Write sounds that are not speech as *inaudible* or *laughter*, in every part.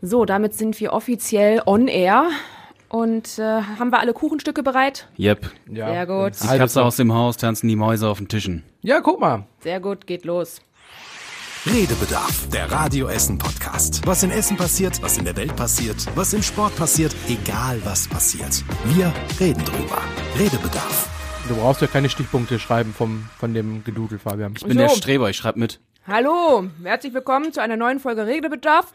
So, damit sind wir offiziell on air. Und äh, haben wir alle Kuchenstücke bereit? Yep. Ja. Sehr gut. Die Katze aus dem Haus, tanzen die Mäuse auf den Tischen. Ja, guck mal. Sehr gut, geht los. Redebedarf, der Radio Essen Podcast. Was in Essen passiert, was in der Welt passiert, was im Sport passiert, egal was passiert. Wir reden drüber. Redebedarf. Du brauchst ja keine Stichpunkte schreiben vom, von dem Gedudel, Fabian. Ich bin der So. Streber, ich schreib mit. Hallo, herzlich willkommen zu einer neuen Folge Redebedarf.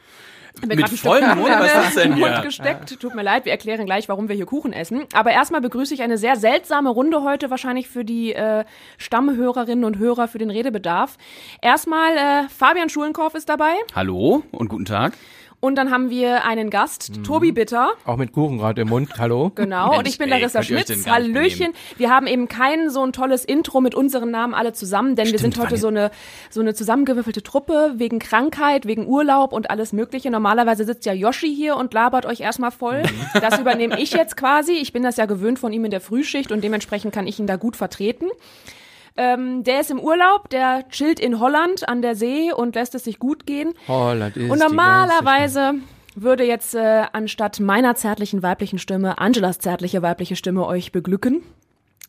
Mit vollem Mund? Was ist das denn Mund hier? gesteckt. Tut mir leid, wir erklären gleich, warum wir hier Kuchen essen. Aber erstmal begrüße ich eine sehr seltsame Runde heute, wahrscheinlich für die äh, Stammhörerinnen und Hörer für den Redebedarf. Erstmal äh, Fabian Schulenkorf ist dabei Hallo und guten Tag. Und dann haben wir einen Gast, Tobi Bitter. Auch mit Kuchen gerade im Mund. Hallo. Genau, Mensch, und ich bin ey, Larissa euch Schmitz. Hallöchen. Wir haben eben kein so ein tolles Intro mit unseren Namen alle zusammen, denn wir Stimmt, sind heute so eine, so eine zusammengewürfelte Truppe wegen Krankheit, wegen Urlaub und alles Mögliche. Normalerweise sitzt ja Yoshi hier und labert euch erstmal voll. Mhm. *laughs* Das übernehme ich jetzt quasi. Ich bin das ja gewöhnt von ihm in der Frühschicht und dementsprechend kann ich ihn da gut vertreten. Ähm, der ist im Urlaub, der chillt in Holland an der See und lässt es sich gut gehen. Holland ist Und die normalerweise würde jetzt äh, anstatt meiner zärtlichen weiblichen Stimme Angelas zärtliche weibliche Stimme euch beglücken.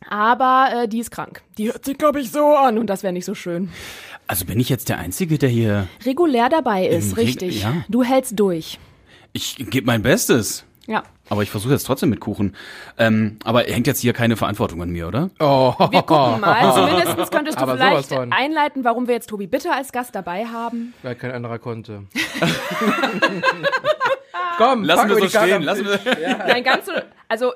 Aber äh, die ist krank. Die hört sich, glaube ich, so an und das wäre nicht so schön. Also bin ich jetzt der Einzige, der hier. Regulär dabei ist, Reg- richtig. ja. Du hältst durch. Ich gebe mein Bestes. Ja. Aber ich versuche jetzt trotzdem mit Kuchen. Ähm, aber hängt jetzt hier keine Verantwortung an mir, oder? Oh, Wir gucken mal. *laughs* Zumindest könntest du Aber vielleicht einleiten, warum wir jetzt Tobi Bitter als Gast dabei haben. weil kein anderer konnte. *laughs* Komm, Lassen wir so stehen. Lassen wir, Tisch. Nein, ganz so, also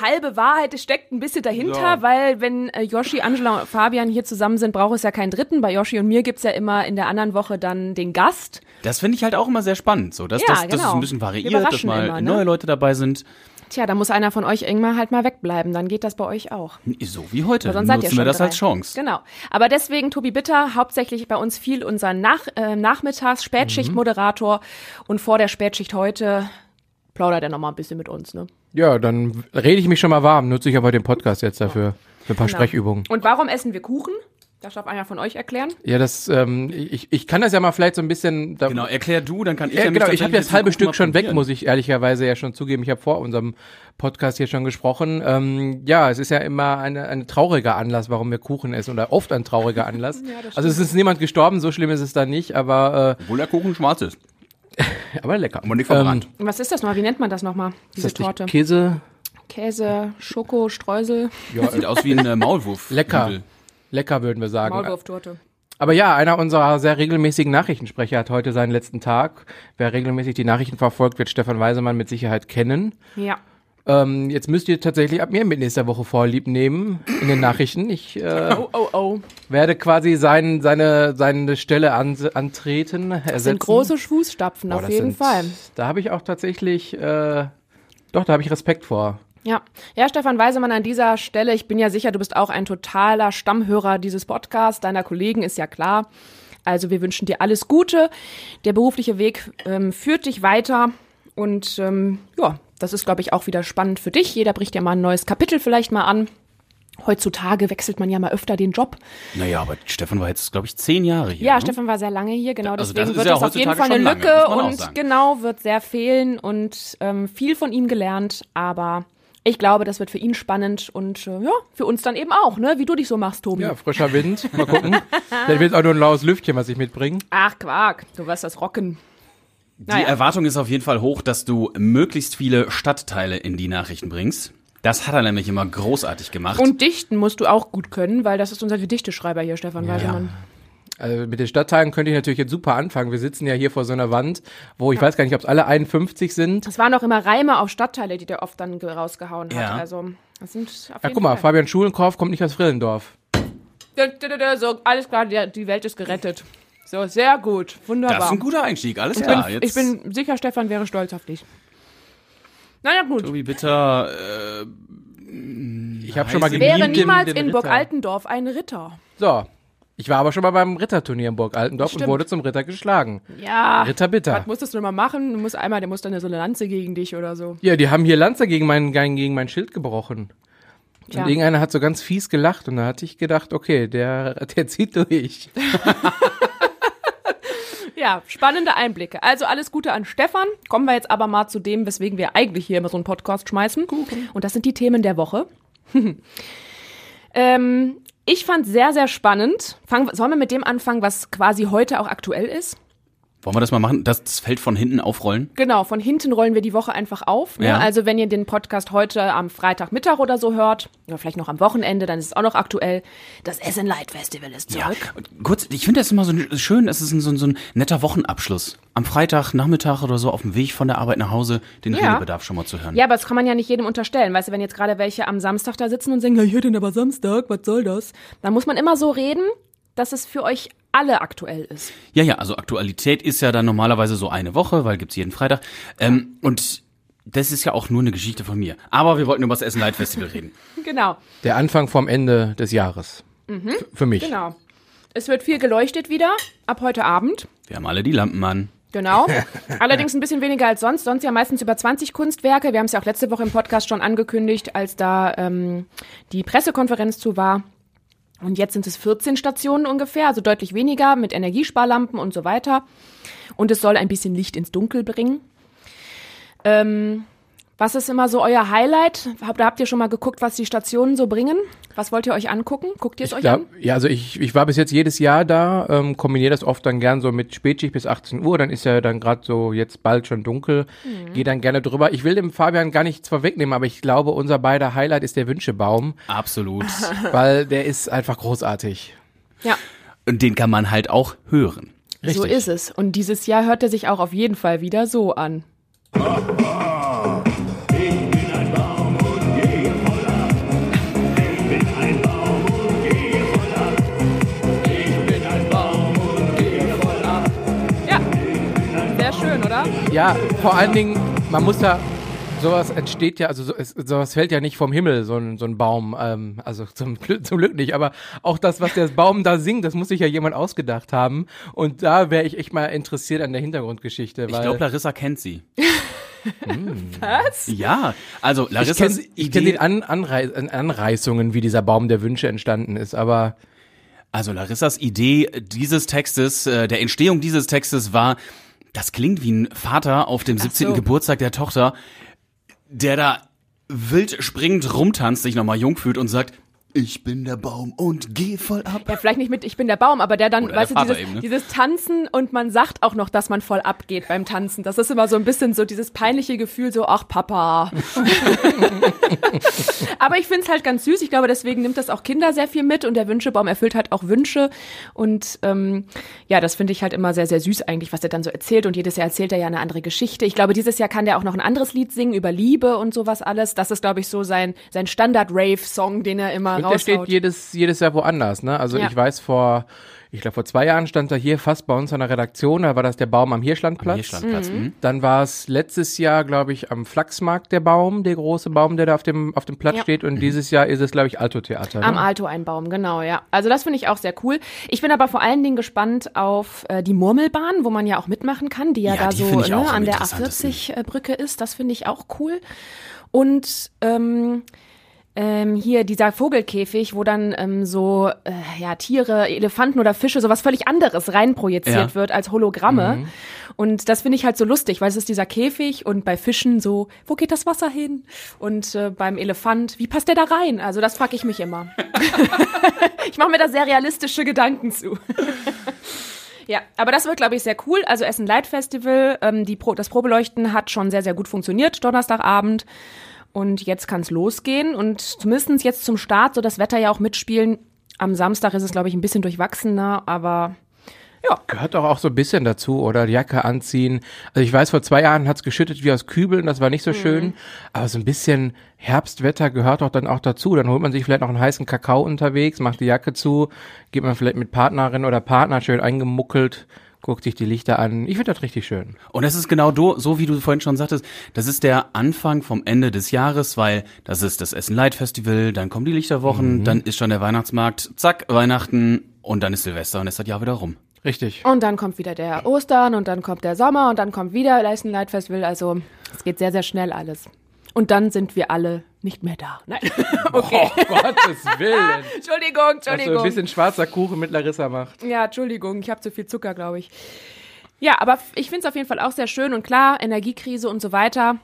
halbe Wahrheit steckt ein bisschen dahinter, So. weil wenn äh, Yoshi, Angela und Fabian hier zusammen sind, braucht es ja keinen dritten. Bei Yoshi und mir gibt's ja immer in der anderen Woche dann den Gast. Das finde ich halt auch immer sehr spannend. So, dass, Ja, das, dass es genau. ein bisschen variiert, dass mal immer, ne? neue Leute dabei sind. Tja, da muss einer von euch irgendwann halt mal wegbleiben, dann geht das bei euch auch. So wie heute. Sonst seid ihr Nutzen schon wir das drei. als Chance. Genau. Aber deswegen Tobi Bitter, hauptsächlich bei uns viel unser Nach äh, Nachmittags Spätschichtmoderator und vor der Spätschicht heute plaudert er noch mal ein bisschen mit uns, ne? Ja, dann rede ich mich schon mal warm. Nutze ich aber den Podcast jetzt dafür. Für ein paar Genau. Sprechübungen. Und warum essen wir Kuchen? Das darf einer von euch erklären. Ja, das, ähm, ich, ich kann das ja mal vielleicht so ein bisschen. Da, Genau, erklär du, dann kann ich Ja, nämlich genau, ich habe das halbe Stück schon weg, muss ich ehrlicherweise ja schon zugeben. Ich habe vor unserem Podcast hier schon gesprochen. Ähm, ja, es ist ja immer eine, ein trauriger Anlass, warum wir Kuchen essen oder oft ein trauriger Anlass. *laughs* also es ist niemand gestorben, so schlimm ist es dann nicht, aber, Obwohl der Kuchen schwarz ist. äh, *laughs* aber lecker. Aber nicht verbrannt. Und Was ist das mal? Wie nennt man das nochmal? Diese ist das Torte. Käse? Käse, Schoko, Streusel, Ja, Sieht aus wie ein äh, Maulwurf. lecker. Lecker würden wir sagen. Maulwurftorte. Aber ja, einer unserer sehr regelmäßigen Nachrichtensprecher hat heute seinen letzten Tag. Wer regelmäßig die Nachrichten verfolgt, wird Stefan Weisemann mit Sicherheit kennen. Ja. Ähm, jetzt müsst ihr tatsächlich ab mir mit nächster Woche Vorlieb nehmen in den Nachrichten. Ich äh, *laughs* Oh, oh, oh. werde quasi sein, seine, seine Stelle an, antreten. Das ersetzen. sind große Fußstapfen, Boah, auf das jeden sind, Fall. Da habe ich auch tatsächlich, äh, doch, da habe ich Respekt vor. Ja. ja, Stefan Weisemann an dieser Stelle, ich bin ja sicher, du bist auch ein totaler Stammhörer dieses Podcasts, deiner Kollegen ist ja klar. Also wir wünschen dir alles Gute. Der berufliche Weg ähm, führt dich weiter und ähm, ja, das ist, glaube ich, auch wieder spannend für dich. Jeder bricht ja mal ein neues Kapitel vielleicht mal an. Heutzutage wechselt man ja mal öfter den Job. Naja, aber Stefan war jetzt, glaube ich, zehn Jahre hier. Ja, ne? Stefan war sehr lange hier, genau. Also Deswegen das wird ja das auf jeden Fall eine Lücke lange, und genau wird sehr fehlen und ähm, viel von ihm gelernt. Aber ich glaube, das wird für ihn spannend und äh, ja, für uns dann eben auch, ne? Wie du dich so machst, Tobi. Ja, frischer Wind. Mal gucken. Vielleicht wird es auch nur ein laues Lüftchen, was ich mitbringe. Ach, Quark, du wirst das rocken. Die Naja. Erwartung ist auf jeden Fall hoch, dass du möglichst viele Stadtteile in die Nachrichten bringst. Das hat er nämlich immer großartig gemacht. Und dichten musst du auch gut können, weil das ist unser Gedichteschreiber hier, Stefan Weisemann. Also mit den Stadtteilen könnte ich natürlich jetzt super anfangen. Wir sitzen ja hier vor so einer Wand, wo ich weiß gar nicht, ob es alle 51 sind. Das waren auch immer Reime auf Stadtteile, die der oft dann ge- rausgehauen hat. Ja. Also, das sind auf Ja, guck mal, Fall. Fabian Schulenkorf kommt nicht aus Frillendorf. So, alles klar, die, Welt ist gerettet. So, sehr gut. Wunderbar. das ist ein guter Einstieg, alles Ich klar. bin, jetzt ich bin sicher, Stefan wäre stolz auf dich. Naja, gut. Tobi Bitter, äh, Ich habe schon mal gemimt Wäre niemals in. Burg Altendorf ein Ritter. So. Ich war aber schon mal beim Ritterturnier in Burg Altendorf und Stimmt. wurde zum Ritter geschlagen. Ja. Ritter bitter. Was musstest du mal machen? Du musst einmal, der muss dann so eine Lanze gegen dich oder so. Ja, die haben hier Lanze gegen mein, gegen mein Schild gebrochen. Tja. Und irgendeiner hat so ganz fies gelacht und da hatte ich gedacht, okay, der, der *laughs* zieht durch. *laughs* Ja, spannende Einblicke. Also alles Gute an Stefan. Kommen wir jetzt aber mal zu dem, weswegen wir eigentlich hier immer so einen Podcast schmeißen. Und das sind die Themen der Woche. *laughs* ähm, ich fand sehr, sehr spannend. Fang, sollen wir mit dem anfangen, was quasi heute auch aktuell ist? Wollen wir das mal machen? Das, das Feld von hinten aufrollen? Genau, von hinten rollen wir die Woche einfach auf. Ne? Ja. Also wenn ihr den Podcast heute am Freitagmittag oder so hört, oder vielleicht noch am Wochenende, dann ist es auch noch aktuell. Das Essen Light Festival ist zurück. Und kurz, ich finde das immer so schön, es ist ein, so, ein, so ein netter Wochenabschluss. Am Freitag, Nachmittag oder so auf dem Weg von der Arbeit nach Hause den Ja. Redebedarf schon mal zu hören. Ja, aber das kann man ja nicht jedem unterstellen. Weißt du, wenn jetzt gerade welche am Samstag da sitzen und sagen, ja, ich hätte denn aber Samstag, was soll das? Dann muss man immer so reden, dass es für euch alle aktuell ist. Ja, ja, also Aktualität ist ja dann normalerweise so eine Woche, weil gibt's jeden Freitag. Ähm, und das ist ja auch nur eine Geschichte von mir. Aber wir wollten über das Essen Light Festival reden. *laughs* Genau, Der Anfang vom Ende des Jahres. F- Für mich. genau. Es wird viel geleuchtet wieder, ab heute Abend. Wir haben alle die Lampen an. Genau. *laughs* Allerdings ein bisschen weniger als sonst. Sonst ja meistens über 20 Kunstwerke. Wir haben es ja auch letzte Woche im Podcast schon angekündigt, als da ähm, die Pressekonferenz zu war. Und jetzt sind es 14 Stationen ungefähr, also deutlich weniger mit Energiesparlampen und so weiter. Und es soll ein bisschen Licht ins Dunkel bringen. Ähm, was ist immer so euer Highlight? Habt, habt ihr schon mal geguckt, was die Stationen so bringen? Was wollt ihr euch angucken? Guckt ihr es euch Ja, an? ja, also ich, ich war bis jetzt jedes Jahr da, ähm, kombiniere das oft dann gern so mit Spätschicht bis 18 Uhr, dann ist ja dann gerade so jetzt bald schon dunkel, Mhm. gehe dann gerne drüber. Ich will dem Fabian gar nichts vorwegnehmen, aber ich glaube, unser beider Highlight ist der Wünschebaum, Absolut. *laughs* weil der ist einfach großartig. Ja. Und den kann man halt auch hören. Richtig. So ist es. Und dieses Jahr hört er sich auch auf jeden Fall wieder so an. *laughs* Ja, vor allen Dingen, man muss da, sowas entsteht ja, also so, es, sowas fällt ja nicht vom Himmel, so ein, so ein Baum, ähm, also *laughs* zum, Glück- zum Glück nicht, aber auch das, was der Baum da singt, das muss sich ja jemand ausgedacht haben und da wäre ich echt mal interessiert an der Hintergrundgeschichte, Ich weil glaube, Larissa kennt sie. *laughs* Was? Ja, also ich Larissas kenne ich kenn An Anrei An- Anreißungen, wie dieser Baum der Wünsche entstanden ist, aber also Larissas Idee dieses Textes, äh, der Entstehung dieses Textes war, das klingt wie ein Vater auf dem 17. so. Geburtstag der Tochter, der da wild springend rumtanzt, sich nochmal jung fühlt und sagt, ich bin der Baum und geh voll ab. Ja, vielleicht nicht mit Ich bin der Baum, aber der dann, Oder weißt der du, dieses, eben, ne? dieses Tanzen und man sagt auch noch, dass man voll abgeht beim Tanzen. Das ist immer so ein bisschen so dieses peinliche Gefühl, so, ach Papa. *laughs* aber ich find's halt ganz süß. Ich glaube, deswegen nimmt das auch Kinder sehr viel mit und der Wünschebaum erfüllt halt auch Wünsche. Und ähm, ja, das finde ich halt immer sehr, sehr süß eigentlich, was er dann so erzählt. Und jedes Jahr erzählt er ja eine andere Geschichte. Ich glaube, dieses Jahr kann der auch noch ein anderes Lied singen über Liebe und sowas alles. Das ist, glaube ich, so sein, sein Standard-Rave-Song, den er immer und der steht raushaut. jedes, jedes Jahr woanders, ne? Also Ja. ich weiß vor, ich glaube vor zwei Jahren stand er hier fast bei uns an der Redaktion, da war das der Baum am Hirschlandplatz. Hirschlandplatz, mhm. Dann war es letztes Jahr, glaube ich, am Flachsmarkt der Baum, der große Baum, der da auf dem, auf dem Platz Ja. steht. Und dieses Jahr ist es, glaube ich, Alto-Theater. Ne? Am Alto ein Baum, genau, ja. Also das finde ich auch sehr cool. Ich bin aber vor allen Dingen gespannt auf äh, die Murmelbahn, wo man ja auch mitmachen kann, die ja, Ja, da die so ne, am an der interessantesten. A40-Brücke ist. Das finde ich auch cool. Und ähm, ähm, hier dieser Vogelkäfig, wo dann ähm, so äh, ja Tiere, Elefanten oder Fische, sowas völlig anderes reinprojiziert Ja. wird als Hologramme. Und das finde ich halt so lustig, weil es ist dieser Käfig und bei Fischen so, wo geht das Wasser hin? Und äh, beim Elefant, wie passt der da rein? Also das frage ich mich immer. *laughs* ich mache mir da sehr realistische Gedanken zu. *laughs* Ja, aber das wird, glaube ich, sehr cool. Also Essen Light Festival, ähm, die Pro das Probeleuchten hat schon sehr, sehr gut funktioniert, Donnerstagabend. Und jetzt kann es losgehen. Und zumindestens jetzt zum Start, so das Wetter ja auch mitspielen. Am Samstag ist es, glaube ich, ein bisschen durchwachsener, aber Gehört doch auch so ein bisschen dazu, oder? Die Jacke anziehen. Also ich weiß, vor zwei Jahren hat's geschüttet wie aus Kübeln, das war nicht so Mhm. schön. Aber so ein bisschen Herbstwetter gehört doch dann auch dazu. Dann holt man sich vielleicht noch einen heißen Kakao unterwegs, macht die Jacke zu, geht man vielleicht mit Partnerin oder Partner schön eingemuckelt, guckt sich die Lichter an. Ich finde das richtig schön. Und das ist genau do, so, wie du vorhin schon sagtest, das ist der Anfang vom Ende des Jahres, weil das ist das Essen Light Festival, dann kommen die Lichterwochen, dann ist schon der Weihnachtsmarkt, zack, Weihnachten und dann ist Silvester und ist das Jahr wieder rum. Richtig. und dann kommt wieder der Ostern und dann kommt der Sommer und dann kommt wieder Essen Light Festival. Also es geht sehr, sehr schnell alles. Und dann sind wir alle nicht mehr da. Nein. *laughs* Okay. Oh, Gottes Willen. *laughs* Entschuldigung, Was so ein Entschuldigung. bisschen schwarzer Kuchen mit Larissa macht. Ja, Entschuldigung, ich habe zu viel Zucker, glaube ich. Ja, aber ich finde es auf jeden Fall auch sehr schön und klar, Energiekrise und so weiter.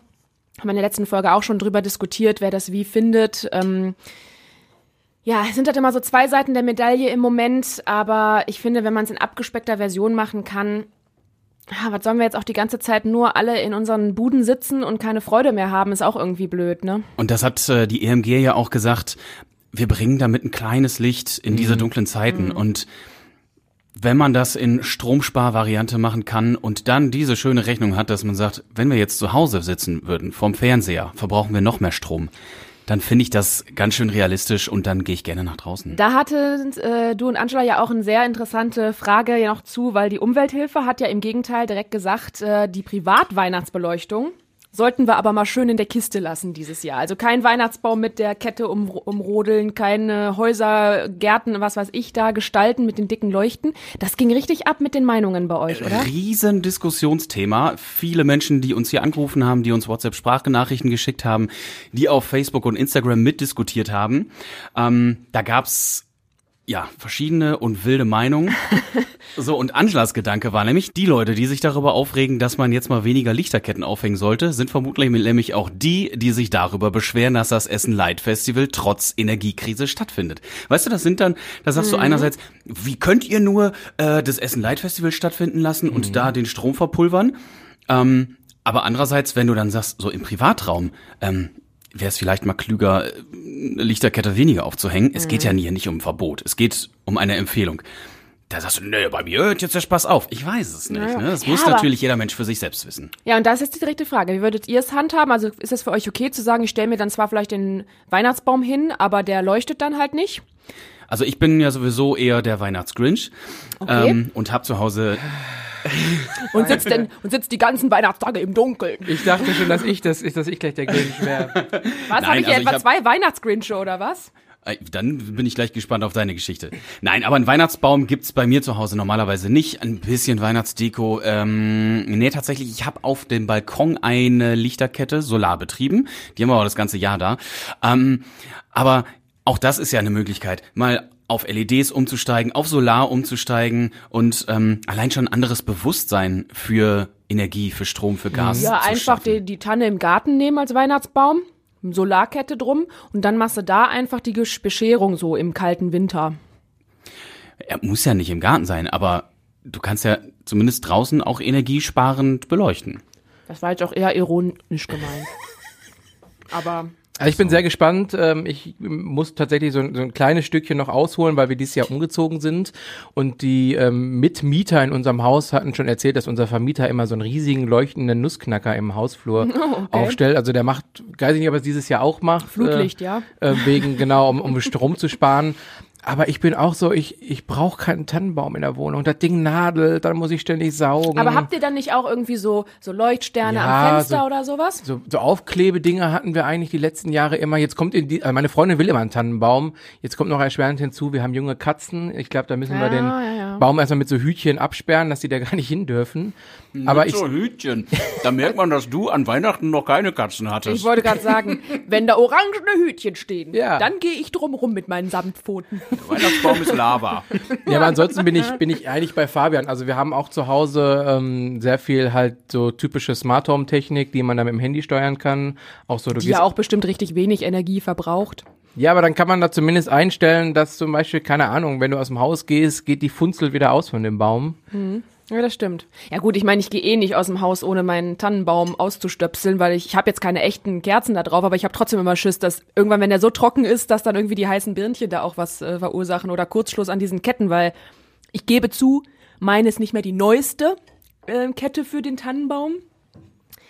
Haben wir in der letzten Folge auch schon drüber diskutiert, wer das wie findet. Ähm, ja, es sind halt immer so zwei Seiten der Medaille im Moment, aber ich finde, wenn man es in abgespeckter Version machen kann, was sollen wir jetzt auch die ganze Zeit nur alle in unseren Buden sitzen und keine Freude mehr haben, ist auch irgendwie blöd, ne? Und das hat äh, die EMG ja auch gesagt, wir bringen damit ein kleines Licht in diese dunklen Zeiten Mhm. und wenn man das in Stromsparvariante machen kann und dann diese schöne Rechnung hat, dass man sagt, wenn wir jetzt zu Hause sitzen würden, vorm Fernseher, verbrauchen wir noch mehr Strom, dann finde ich das ganz schön realistisch und dann gehe ich gerne nach draußen. Da hatte äh, du und Angela ja auch eine sehr interessante Frage ja noch zu, weil die Umwelthilfe hat ja im Gegenteil direkt gesagt, äh, die Privatweihnachtsbeleuchtung sollten wir aber mal schön in der Kiste lassen dieses Jahr. Also kein Weihnachtsbaum mit der Kette um, umrodeln, keine Häuser, Gärten, was weiß ich da gestalten mit den dicken Leuchten. Das ging richtig ab mit den Meinungen bei euch, oder? Riesen Diskussionsthema. Viele Menschen, die uns hier angerufen haben, die uns WhatsApp-Sprachnachrichten geschickt haben, die auf Facebook und Instagram mitdiskutiert haben. Ähm, da gab's ja verschiedene und wilde Meinungen. *laughs* so, und Angelas Gedanke war nämlich, die Leute, die sich darüber aufregen, dass man jetzt mal weniger Lichterketten aufhängen sollte, sind vermutlich nämlich auch die, die sich darüber beschweren, dass das Essen Light Festival trotz Energiekrise stattfindet. Weißt du, das sind dann, da sagst du einerseits, wie könnt ihr nur äh, das Essen Light Festival stattfinden lassen und da den Strom verpulvern? Ähm, aber andererseits, wenn du dann sagst, so im Privatraum, ähm, wäre es vielleicht mal klüger, äh, eine Lichterkette weniger aufzuhängen. Es geht ja hier nicht um ein Verbot, es geht um eine Empfehlung. Da sagst du, nee, bei mir hört jetzt der Spaß auf. Ich weiß es nicht. Naja. Ne? Das Ja, muss natürlich jeder Mensch für sich selbst wissen. Ja, und das ist die direkte Frage. Wie würdet ihr es handhaben? Also ist es für euch okay zu sagen, ich stelle mir dann zwar vielleicht den Weihnachtsbaum hin, aber der leuchtet dann halt nicht? Also ich bin ja sowieso eher der Weihnachtsgrinch Okay. ähm, und hab zu Hause *laughs* Und sitzt, denn, und sitzt die ganzen Weihnachtstage im Dunkeln. Ich dachte schon, dass ich das, dass ich gleich der Grinch wäre. *laughs* Was, habe ich also hier ich etwa hab- zwei Weihnachtsgrinche oder was? Äh, Dann bin ich gleich gespannt auf deine Geschichte. Nein, aber einen Weihnachtsbaum gibt's bei mir zu Hause normalerweise nicht. Ein bisschen Weihnachtsdeko. Ähm, nee, tatsächlich, ich habe auf dem Balkon eine Lichterkette, solarbetrieben. Die haben wir auch das ganze Jahr da. Ähm, aber auch das ist ja eine Möglichkeit, mal auf LEDs umzusteigen, auf Solar umzusteigen und ähm, allein schon ein anderes Bewusstsein für Energie, für Strom, für Gas Ja, einfach die, die Tanne im Garten nehmen als Weihnachtsbaum, Solarkette drum und dann machst du da einfach die Bescherung so im kalten Winter. Er muss ja nicht im Garten sein, aber du kannst ja zumindest draußen auch energiesparend beleuchten. Das war jetzt auch eher ironisch gemeint. Aber Also ich bin sehr gespannt. Ähm, Ich muss tatsächlich so ein, so ein kleines Stückchen noch ausholen, weil wir dieses Jahr umgezogen sind. Und die ähm, Mitmieter in unserem Haus hatten schon erzählt, dass unser Vermieter immer so einen riesigen leuchtenden Nussknacker im Hausflur aufstellt. Also der macht, weiß ich nicht, ob er es dieses Jahr auch macht. Flutlicht, äh, ja. Äh, wegen, genau, um, um Strom zu sparen. *laughs* Aber ich bin auch so, ich, ich brauche keinen Tannenbaum in der Wohnung. Das Ding nadelt, dann muss ich ständig saugen. Aber habt ihr dann nicht auch irgendwie so, so Leuchtsterne Ja, am Fenster so- oder sowas? so, so Aufklebedinger hatten wir eigentlich die letzten Jahre immer. Jetzt kommt in die, äh, meine Freundin will immer einen Tannenbaum. Jetzt kommt noch erschwerend hinzu, wir haben junge Katzen. Ich glaube, da müssen wir Ja, den ja, ja. Baum erstmal mit so Hütchen absperren, dass die da gar nicht hin dürfen. Aber ich, Hütchen. Da merkt man, dass du an Weihnachten noch keine Katzen hattest. Ich wollte gerade sagen, wenn da orangene Hütchen stehen, Ja. dann gehe ich drum rum mit meinen Samtpfoten. Der Weihnachtsbaum ist Lava. ja, aber ansonsten bin ich, bin ich eigentlich bei Fabian. Also wir haben auch zu Hause ähm, sehr viel halt so typische Smart Home Technik, die man dann mit dem Handy steuern kann. Auch so, du Die ja auch bestimmt richtig wenig Energie verbraucht. ja, aber dann kann man da zumindest einstellen, dass zum Beispiel, keine Ahnung, wenn du aus dem Haus gehst, geht die Funzel wieder aus von dem Baum. Ja, das stimmt. Ja gut, ich meine, ich gehe eh nicht aus dem Haus, ohne meinen Tannenbaum auszustöpseln, weil ich, ich habe jetzt keine echten Kerzen da drauf, aber ich habe trotzdem immer Schiss, dass irgendwann, wenn der so trocken ist, dass dann irgendwie die heißen Birnchen da auch was äh, verursachen oder Kurzschluss an diesen Ketten, weil ich gebe zu, meine ist nicht mehr die neueste äh, Kette für den Tannenbaum.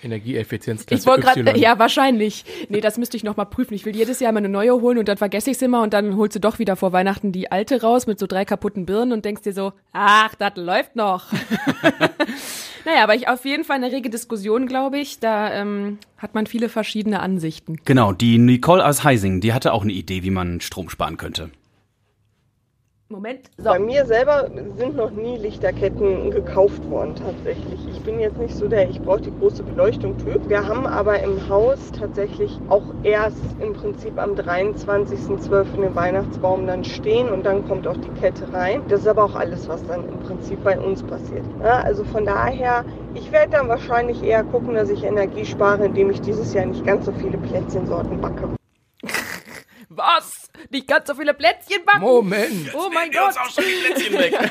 Energieeffizienz. Ich wollte gerade, ja, wahrscheinlich. Nee, das müsste ich noch mal prüfen. Ich will jedes Jahr mal eine neue holen und dann vergesse ich es immer und dann holst du doch wieder vor Weihnachten die alte raus mit so drei kaputten Birnen und denkst dir so, ach, das läuft noch. *laughs* naja, aber ich auf jeden Fall eine rege Diskussion, glaube ich. Da ähm, hat man viele verschiedene Ansichten. Genau, die Nicole aus Heising, die hatte auch eine Idee, wie man Strom sparen könnte. Moment. So. Bei mir selber sind noch nie Lichterketten gekauft worden tatsächlich. Ich bin jetzt nicht so der, ich brauche die große Beleuchtung-Typ. Wir haben aber im Haus tatsächlich auch erst im Prinzip am 23.12. den Weihnachtsbaum dann stehen und dann kommt auch die Kette rein. Das ist aber auch alles, was dann im Prinzip bei uns passiert. Ja, also von daher, ich werde dann wahrscheinlich eher gucken, dass ich Energie spare, indem ich dieses Jahr nicht ganz so viele Plätzchensorten backe. *laughs* Was? Nicht ganz so viele Plätzchen backen? Moment. Oh mein Gott. auch schon die Plätzchen weg. *laughs*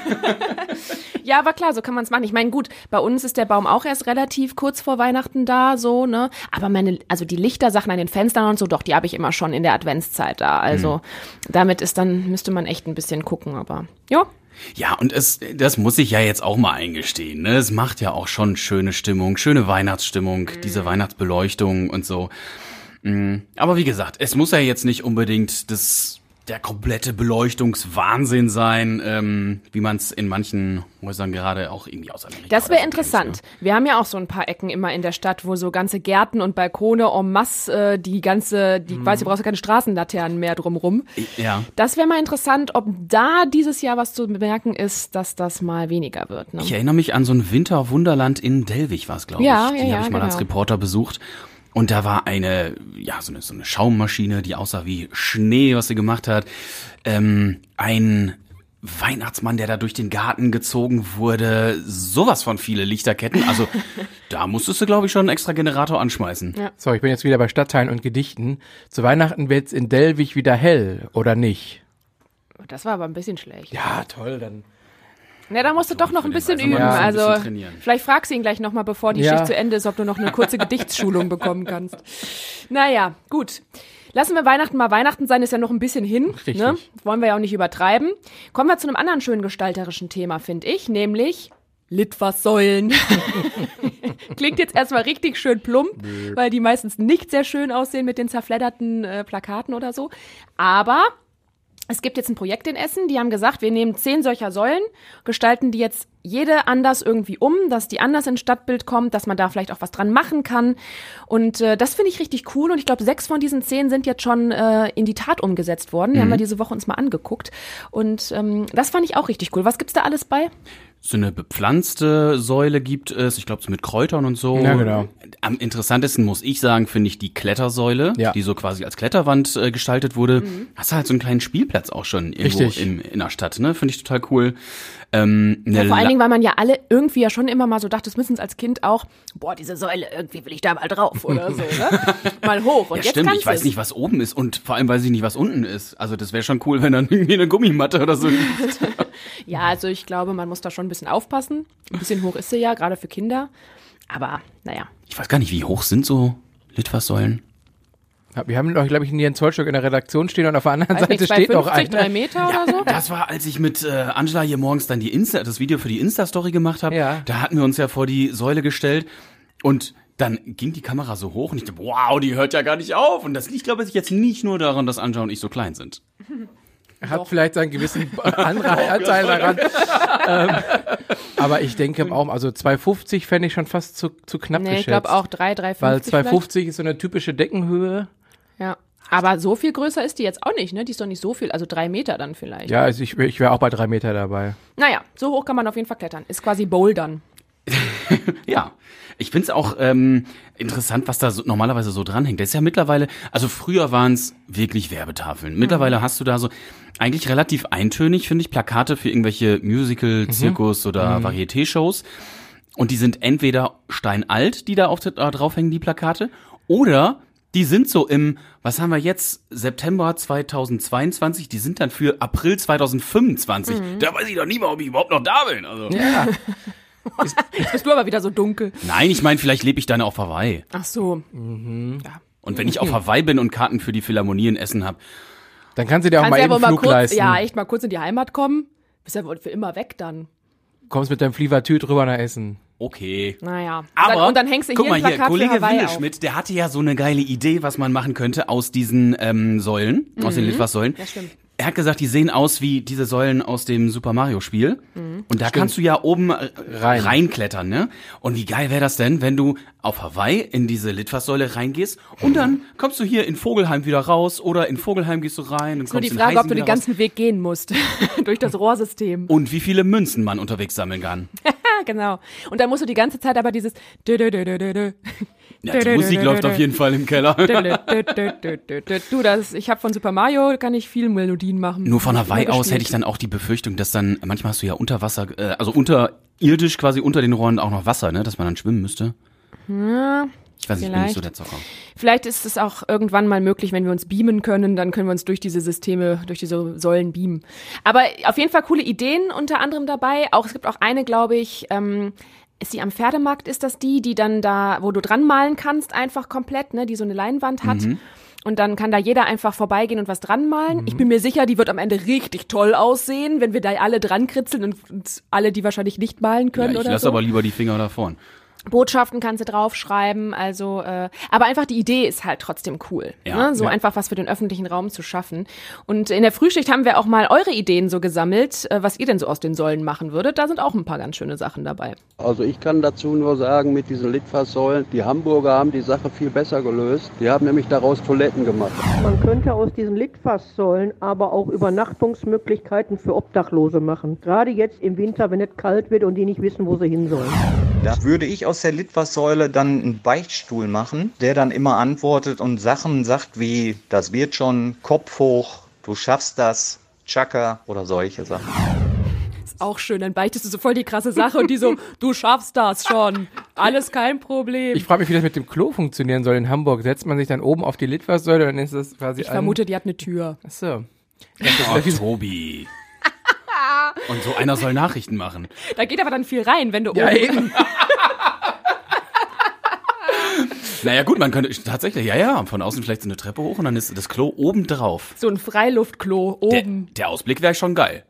Ja, aber klar, so kann man es machen. Ich meine, gut, bei uns ist der Baum auch erst relativ kurz vor Weihnachten da, so, ne? Aber meine, also die Lichtersachen an den Fenstern und so, doch, die habe ich immer schon in der Adventszeit da. Also Mhm. damit ist dann, müsste man echt ein bisschen gucken, aber ja. Ja, und es, das muss ich ja jetzt auch mal eingestehen. Ne? Es macht ja auch schon schöne Stimmung, schöne Weihnachtsstimmung, diese Weihnachtsbeleuchtung und so. Mm, Aber wie gesagt, es muss ja jetzt nicht unbedingt das der komplette Beleuchtungswahnsinn sein, ähm, wie man es in manchen Häusern gerade auch irgendwie aus Amerika Das wäre so kennt, interessant. Wir haben ja auch so ein paar Ecken immer in der Stadt, wo so ganze Gärten und Balkone en masse äh, die ganze, die, ich weiß, du brauchst ja keine Straßenlaternen mehr drumrum. Ne? Ja. Das wäre mal interessant, ob da dieses Jahr was zu bemerken ist, dass das mal weniger wird. Ne? Ich erinnere mich an so ein Winterwunderland in Delwig war es, glaube Ja, ich. ja, Die ja, habe ich mal als genau. Reporter besucht. Und da war eine, ja, so eine, so eine Schaummaschine, die aussah wie Schnee, was sie gemacht hat. Ähm, ein Weihnachtsmann, der da durch den Garten gezogen wurde. Sowas von viele Lichterketten. Also *laughs* da musstest du, glaube ich, schon einen extra Generator anschmeißen. So, ich bin jetzt wieder bei Stadtteilen und Gedichten. Zu Weihnachten wird's in Delwig wieder hell, oder nicht? Das war aber ein bisschen schlecht. Ja, toll, dann. Na, da musst du doch noch ein bisschen üben. Ja. Also bisschen trainieren. vielleicht fragst du ihn gleich nochmal, bevor die Ja. Schicht zu Ende ist, ob du noch eine kurze *laughs* Gedichtsschulung bekommen kannst. Naja, gut. Lassen wir Weihnachten mal Weihnachten sein, ist ja noch ein bisschen hin. Richtig. Ne? Wollen wir ja auch nicht übertreiben. Kommen wir zu einem anderen schönen gestalterischen Thema, finde ich, nämlich Litfaßsäulen. *laughs* Klingt jetzt erstmal richtig schön plump, weil die meistens nicht sehr schön aussehen mit den zerfledderten äh, Plakaten oder so. Aber es gibt jetzt ein Projekt in Essen, die haben gesagt, wir nehmen zehn solcher Säulen, gestalten die jetzt jede anders irgendwie um, dass die anders ins Stadtbild kommt, dass man da vielleicht auch was dran machen kann. Und äh, das finde ich richtig cool. Und ich glaube, sechs von diesen zehn sind jetzt schon äh, in die Tat umgesetzt worden. Die haben wir diese Woche uns mal angeguckt. Und ähm, das fand ich auch richtig cool. Was gibt's da alles bei? So eine bepflanzte Säule gibt es, ich glaube so mit Kräutern und so. Ja, genau. Am interessantesten muss ich sagen, finde ich die Klettersäule, Ja. die so quasi als Kletterwand äh, gestaltet wurde. Hast du halt so einen kleinen Spielplatz auch schon irgendwo Richtig. im, in der Stadt, ne? Finde ich total cool. Ähm, Ja, vor allen Dingen, weil man ja alle irgendwie ja schon immer mal so dachte, mindestens als Kind auch, boah, diese Säule, irgendwie will ich da mal drauf oder so, ne? *laughs* mal hoch. Und ja, jetzt stimmt, ich weiß nicht, was oben ist und vor allem weiß ich nicht, was unten ist. Also das wäre schon cool, wenn dann *laughs* irgendwie eine Gummimatte oder so *laughs* liegt. Ja, also ich glaube, man muss da schon ein bisschen aufpassen. Ein bisschen hoch ist sie ja, gerade für Kinder. Aber naja. Ich weiß gar nicht, wie hoch sind so Litfaßsäulen? Ja, Wir haben doch, glaube ich, in Jens Zollstock in der Redaktion stehen und auf der anderen Weiß Seite nicht, steht noch 250, drei. Meter oder so? Das war, als ich mit äh, Angela hier morgens dann die Insta, das Video für die Insta-Story gemacht habe. Ja. Da hatten wir uns ja vor die Säule gestellt und dann ging die Kamera so hoch und ich dachte, wow, die hört ja gar nicht auf. Und das liegt, glaube ich, jetzt nicht nur daran, dass Anja und ich so klein sind. Hat vielleicht seinen gewissen *laughs* Anteil daran. ähm, aber ich denke auch, also 250 fände ich schon fast zu, zu knapp Nee, ich geschätzt. glaube auch 3, 3, 50 Weil 250 ist so eine typische Deckenhöhe. Ja. Aber so viel größer ist die jetzt auch nicht, ne? Die ist doch nicht so viel, also drei Meter dann vielleicht. Ja, also ich, ich wäre auch bei drei Meter dabei. Naja, so hoch kann man auf jeden Fall klettern. Ist quasi Bouldern. *laughs* *laughs* Ja, ich find's auch ähm, interessant, was da so, normalerweise so dranhängt. Das ist ja mittlerweile, also früher waren's wirklich Werbetafeln. Mittlerweile hast du da so eigentlich relativ eintönig, finde ich, Plakate für irgendwelche Musical, Zirkus oder Varieté-Shows. Und die sind entweder steinalt, die da auf, äh, draufhängen, die Plakate, oder die sind so im, was haben wir jetzt, September 2022, die sind dann für April 2025. Da weiß ich doch nie mal, ob ich überhaupt noch da bin. Also. Ja. *laughs* *laughs* Jetzt bist du aber wieder so dunkel. Nein, ich meine, vielleicht lebe ich dann auf Hawaii. Ach so. Und wenn ich auf Hawaii bin und Karten für die Philharmonie in Essen habe, Dann kannst du dir auch Kannst mal ja eben wohl mal Flug kurz, leisten. ja, echt mal kurz in die Heimat kommen. Bist ja wohl für immer weg dann. Kommst mit deinem Flievertüt rüber nach Essen. okay. Naja. Aber, dann, und dann hängst du guck hier mal ein hier, Plakat Kollege Hawaii auf. Windeschmidt, der hatte ja so eine geile Idee, was man machen könnte aus diesen ähm, Säulen, aus den Litfaßsäulen. Mhm. Ja, stimmt. Er hat gesagt, die sehen aus wie diese Säulen aus dem Super Mario Spiel. Und da kannst du ja oben äh, Rein. reinklettern, ne? Und wie geil wäre das denn, wenn du auf Hawaii in diese Litfaßsäule reingehst und dann kommst du hier in Vogelheim wieder raus oder in Vogelheim gehst du rein und Ist nur die Frage, ob du den wieder raus. ganzen Weg gehen musst. *laughs* Durch das Rohrsystem. und wie viele Münzen man unterwegs sammeln kann. *laughs* Genau. Und dann musst du die ganze Zeit aber dieses dö, dö, dö, dö, dö. Ja, *laughs* die Musik läuft auf jeden Fall im Keller. Du, das, ich habe von Super Mario kann ich viel Melodien machen. Nur von Hawaii aus hätte ich dann auch die Befürchtung, dass dann, manchmal hast du ja unter Wasser, äh, also unterirdisch quasi unter den Rohren auch noch Wasser, ne, dass man dann schwimmen müsste. ich weiß nicht, ich bin nicht so der Zocker. Vielleicht ist es auch irgendwann mal möglich, wenn wir uns beamen können, dann können wir uns durch diese Systeme, durch diese Säulen beamen. Aber auf jeden Fall coole Ideen unter anderem dabei. Auch es gibt auch eine, glaube ich, ähm, ist die am Pferdemarkt, ist das die, die dann da, wo du dran malen kannst, einfach komplett, ne, die so eine Leinwand hat. Und dann kann da jeder einfach vorbeigehen und was dran malen. Ich bin mir sicher, die wird am Ende richtig toll aussehen, wenn wir da alle dran kritzeln und, alle, die wahrscheinlich nicht malen Ja, können ich oder lasse so. aber lieber die Finger davon. Botschaften kannst du draufschreiben, also äh, aber einfach die Idee ist halt trotzdem cool, Ja, ne? so ja. einfach was für den öffentlichen Raum zu schaffen. Und in der Frühschicht haben wir auch mal eure Ideen so gesammelt, äh, was ihr denn so aus den Säulen machen würdet. Da sind auch ein paar ganz schöne Sachen dabei. Also ich kann dazu nur sagen, mit diesen Litfaßsäulen, die Hamburger haben die Sache viel besser gelöst. Die haben nämlich daraus Toiletten gemacht. Man könnte aus diesen Litfaßsäulen aber auch Übernachtungsmöglichkeiten für Obdachlose machen. Gerade jetzt im Winter, wenn es kalt wird und die nicht wissen, wo sie hin sollen. Da würde ich aus der Litfaßsäule dann einen Beichtstuhl machen, der dann immer antwortet und Sachen sagt wie, das wird schon, Kopf hoch, du schaffst das, Chaka oder solche Sachen. Ist auch schön, dann beichtest du so voll die krasse Sache und die so, *laughs* du schaffst das schon, alles kein Problem. Ich frage mich, wie das mit dem Klo funktionieren soll in Hamburg. Setzt man sich dann oben auf die Litfaßsäule und dann ist das quasi Ich vermute, die hat eine Tür. Achso. Oh, Tobi. *laughs* Und so einer soll Nachrichten machen. Da geht aber dann viel rein, wenn du Ja, oben eben. *laughs* Naja gut, man könnte tatsächlich, ja, ja, von außen vielleicht so eine Treppe hoch und dann ist das Klo oben drauf. so ein Freiluftklo Der, oben. der Ausblick wäre schon geil.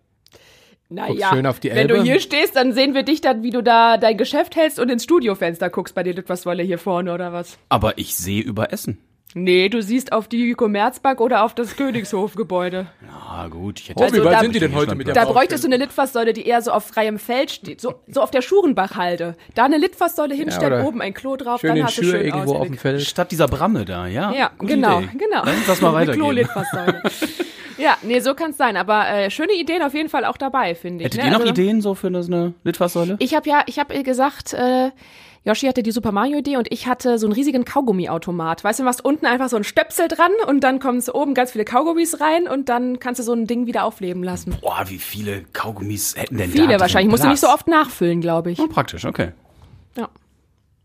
Naja, schön auf die wenn du Elbe. hier stehst, dann sehen wir dich dann, wie du da dein Geschäft hältst und ins Studiofenster guckst bei dir Litfaßsäule hier vorne oder was? Aber ich sehe über Essen. Nee, du siehst auf die Commerzbank oder auf das Königshofgebäude. Ah gut, ich hätte Oh, Also wie weit da- sind die denn heute mit der Da bräuchtest du eine Litfaßsäule, die eher so auf freiem Feld steht, so, so auf der Schurenbachhalde. Da eine Litfaßsäule hinstellen, oder oben ein Klo drauf, Schön dann hast du schön irgendwo auf dem Feld. statt dieser Bramme da, ja? Ja, Gute genau, Idee. genau. Lass uns das mal *laughs* Eine weitergehen. Klo-Litfaßsäule. *laughs* ja, nee, so kann's sein. Aber äh, schöne Ideen auf jeden Fall auch dabei, finde ich. Hättet ne? ihr noch Also- Ideen so für das, eine Litfaßsäule? Ich habe ja, ich habe gesagt, äh, Yoshi hatte die Super Mario Idee und ich hatte so einen riesigen Kaugummiautomat. Weißt du, du machst unten einfach so ein Stöpsel dran und dann kommen so oben ganz viele Kaugummis rein und dann kannst du so ein Ding wieder aufleben lassen. Boah, wie viele Kaugummis hätten denn da Viele drin wahrscheinlich. Musst du nicht so oft nachfüllen, glaube ich. Oh, praktisch, okay. Ja.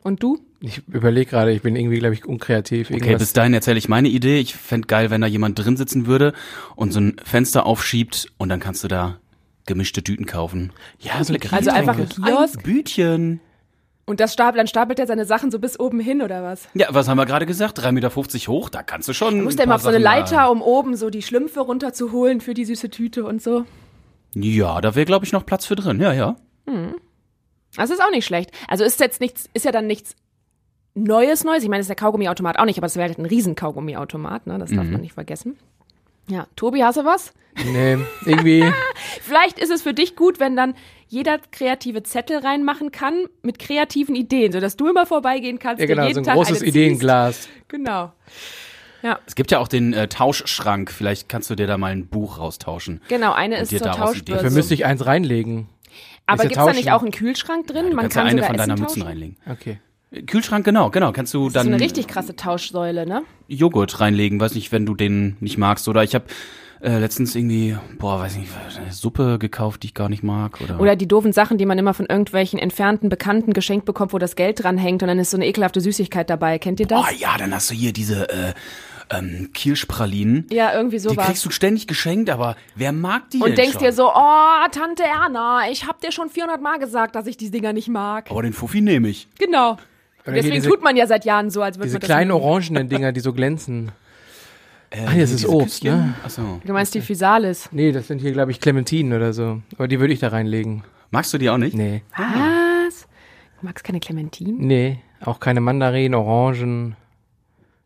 Und du? Ich überlege gerade, ich bin irgendwie, glaube ich, unkreativ. Okay, Irgendwas. bis dahin erzähle ich meine Idee. Ich fänd geil, wenn da jemand drin sitzen würde und so ein Fenster aufschiebt und dann kannst du da gemischte Tüten kaufen. Ja, so. Also einfach ein Kiosk? Ein Bütchen. Und das stapelt, dann stapelt er seine Sachen so bis oben hin oder was? Ja, was haben wir gerade gesagt? 3,50 Meter hoch, da kannst du schon. Du musst ja immer auf so eine Leiter, um oben so die Schlümpfe runterzuholen für die süße Tüte und so. Ja, da wäre, glaube ich, noch Platz für drin. Ja, ja. Das ist auch nicht schlecht. Also ist jetzt nichts, ist ja dann nichts Neues, Neues. Ich meine, das ist der Kaugummiautomat auch nicht, aber es wäre halt ein riesen Kaugummiautomat, ne? Das darf man nicht vergessen. Ja, Tobi, hast du was? Nee, irgendwie. *laughs* Vielleicht ist es für dich gut, wenn dann jeder kreative Zettel reinmachen kann mit kreativen Ideen, sodass du immer vorbeigehen kannst. ja, genau, jeden so ein Tag großes ziehst. Ideenglas. Genau. Es gibt ja auch den äh, Tauschschrank. Vielleicht kannst du dir da mal ein Buch raustauschen. Genau, eine ist zur Ideen. Dafür Tauschbörse. müsste ich eins reinlegen. Aber ja gibt's da nicht auch einen Kühlschrank drin? Du Man kannst kann ja eine sogar von deiner Mützen reinlegen. Okay. Kühlschrank, genau, genau. Kannst du Das ist so eine richtig krasse Tauschsäule, ne? Joghurt reinlegen, weiß nicht, wenn du den nicht magst. Oder ich habe äh, letztens irgendwie, boah, weiß nicht, eine Suppe gekauft, die ich gar nicht mag. Oder, Oder die doofen Sachen, die man immer von irgendwelchen entfernten Bekannten geschenkt bekommt, wo das Geld dran hängt und dann ist so eine ekelhafte Süßigkeit dabei. Kennt ihr das? oh ja, dann hast du hier diese äh, ähm, Kirschpralinen. Ja, irgendwie Die sowas. kriegst du ständig geschenkt, aber wer mag die denn und denkst schon? dir so, oh, Tante Erna, ich hab dir schon 400 Mal gesagt, dass ich die Dinger nicht mag. aber den Fuffi nehme ich. Genau. Deswegen diese- tut man ja seit Jahren so, als würde Diese man das kleinen mögen. orangenen Dinger, die so glänzen. *laughs* Äh, Ah, das ist Obst, Küsschen? ne? Achso. Du meinst die Physalis. Nee, das sind hier, glaube ich, Clementinen oder so. Aber die würde ich da reinlegen. Magst du die auch nicht? Nee. Was? Du magst keine Clementinen? Nee. Auch keine Mandarinen, Orangen.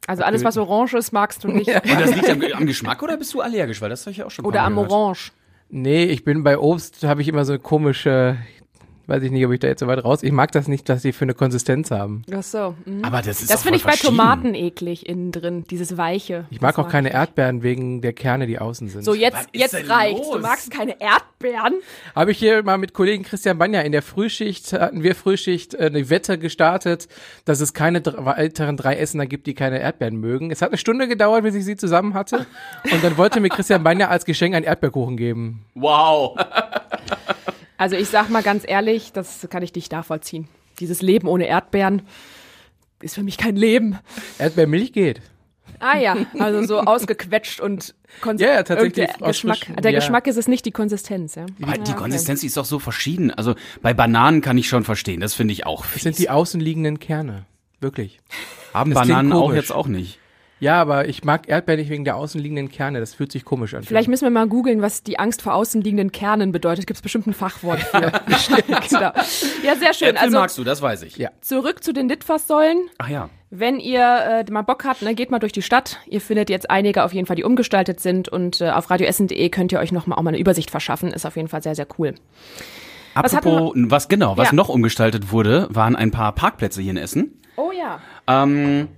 Also alles, was orange ist, magst du nicht. *laughs* Und das liegt am, am Geschmack oder bist du allergisch? Weil das habe ich auch schon Oder am gehört. Orange. Nee, ich bin bei Obst, habe ich immer so eine komische, weiß ich nicht, ob ich da jetzt so weit raus. Ich mag das nicht, dass die für eine Konsistenz haben. Ach so. mhm. Aber das ist Das finde ich bei. Tomaten eklig innen drin, dieses Weiche. Ich mag Das auch keine ich. Erdbeeren wegen der Kerne, die außen sind. So, jetzt, jetzt denn reicht's. Du magst keine Erdbeeren. Habe ich hier mal mit Kollegen Christian Banja in der Frühschicht, hatten wir Frühschicht äh, eine Wette gestartet, dass es keine weiteren drei Essener gibt, die keine Erdbeeren mögen. Es hat eine Stunde gedauert, bis ich sie zusammen hatte. Und dann wollte mir Christian Banja als Geschenk einen Erdbeerkuchen geben. Wow. *laughs* Also ich sag mal ganz ehrlich, das kann ich nicht nachvollziehen. Dieses Leben ohne Erdbeeren ist für mich kein Leben. Erdbeermilch geht. Ah ja, also so ausgequetscht und Konsistenz. Ja, ja, tatsächlich Der Geschmack, der ja. Geschmack ist es nicht, die Konsistenz, ja. Aber die Ja, okay. Konsistenz die ist doch so verschieden. Also bei Bananen kann ich schon verstehen. Das finde ich auch Das fies. sind die außenliegenden Kerne. Wirklich. Haben das Bananen auch jetzt auch nicht. Ja, aber ich mag Erdbeeren nicht wegen der außenliegenden Kerne. Das fühlt sich komisch an. Vielleicht müssen wir mal googeln, was die Angst vor außenliegenden Kernen bedeutet. Gibt es bestimmt ein Fachwort für. *laughs* genau. Ja, sehr schön. Äpfel Also magst du, das weiß ich. Ja. zurück zu den Litfaßsäulen. Ach ja. Wenn ihr äh, mal Bock habt, ne, geht mal durch die Stadt. Ihr findet jetzt einige auf jeden Fall, die umgestaltet sind. Und äh, auf radioessen.de könnt ihr euch noch mal auch mal eine Übersicht verschaffen. Ist auf jeden Fall sehr, sehr cool. Was hatten Apropos, was genau, was Ja. noch umgestaltet wurde, waren ein paar Parkplätze hier in Essen. Oh ja. Ähm,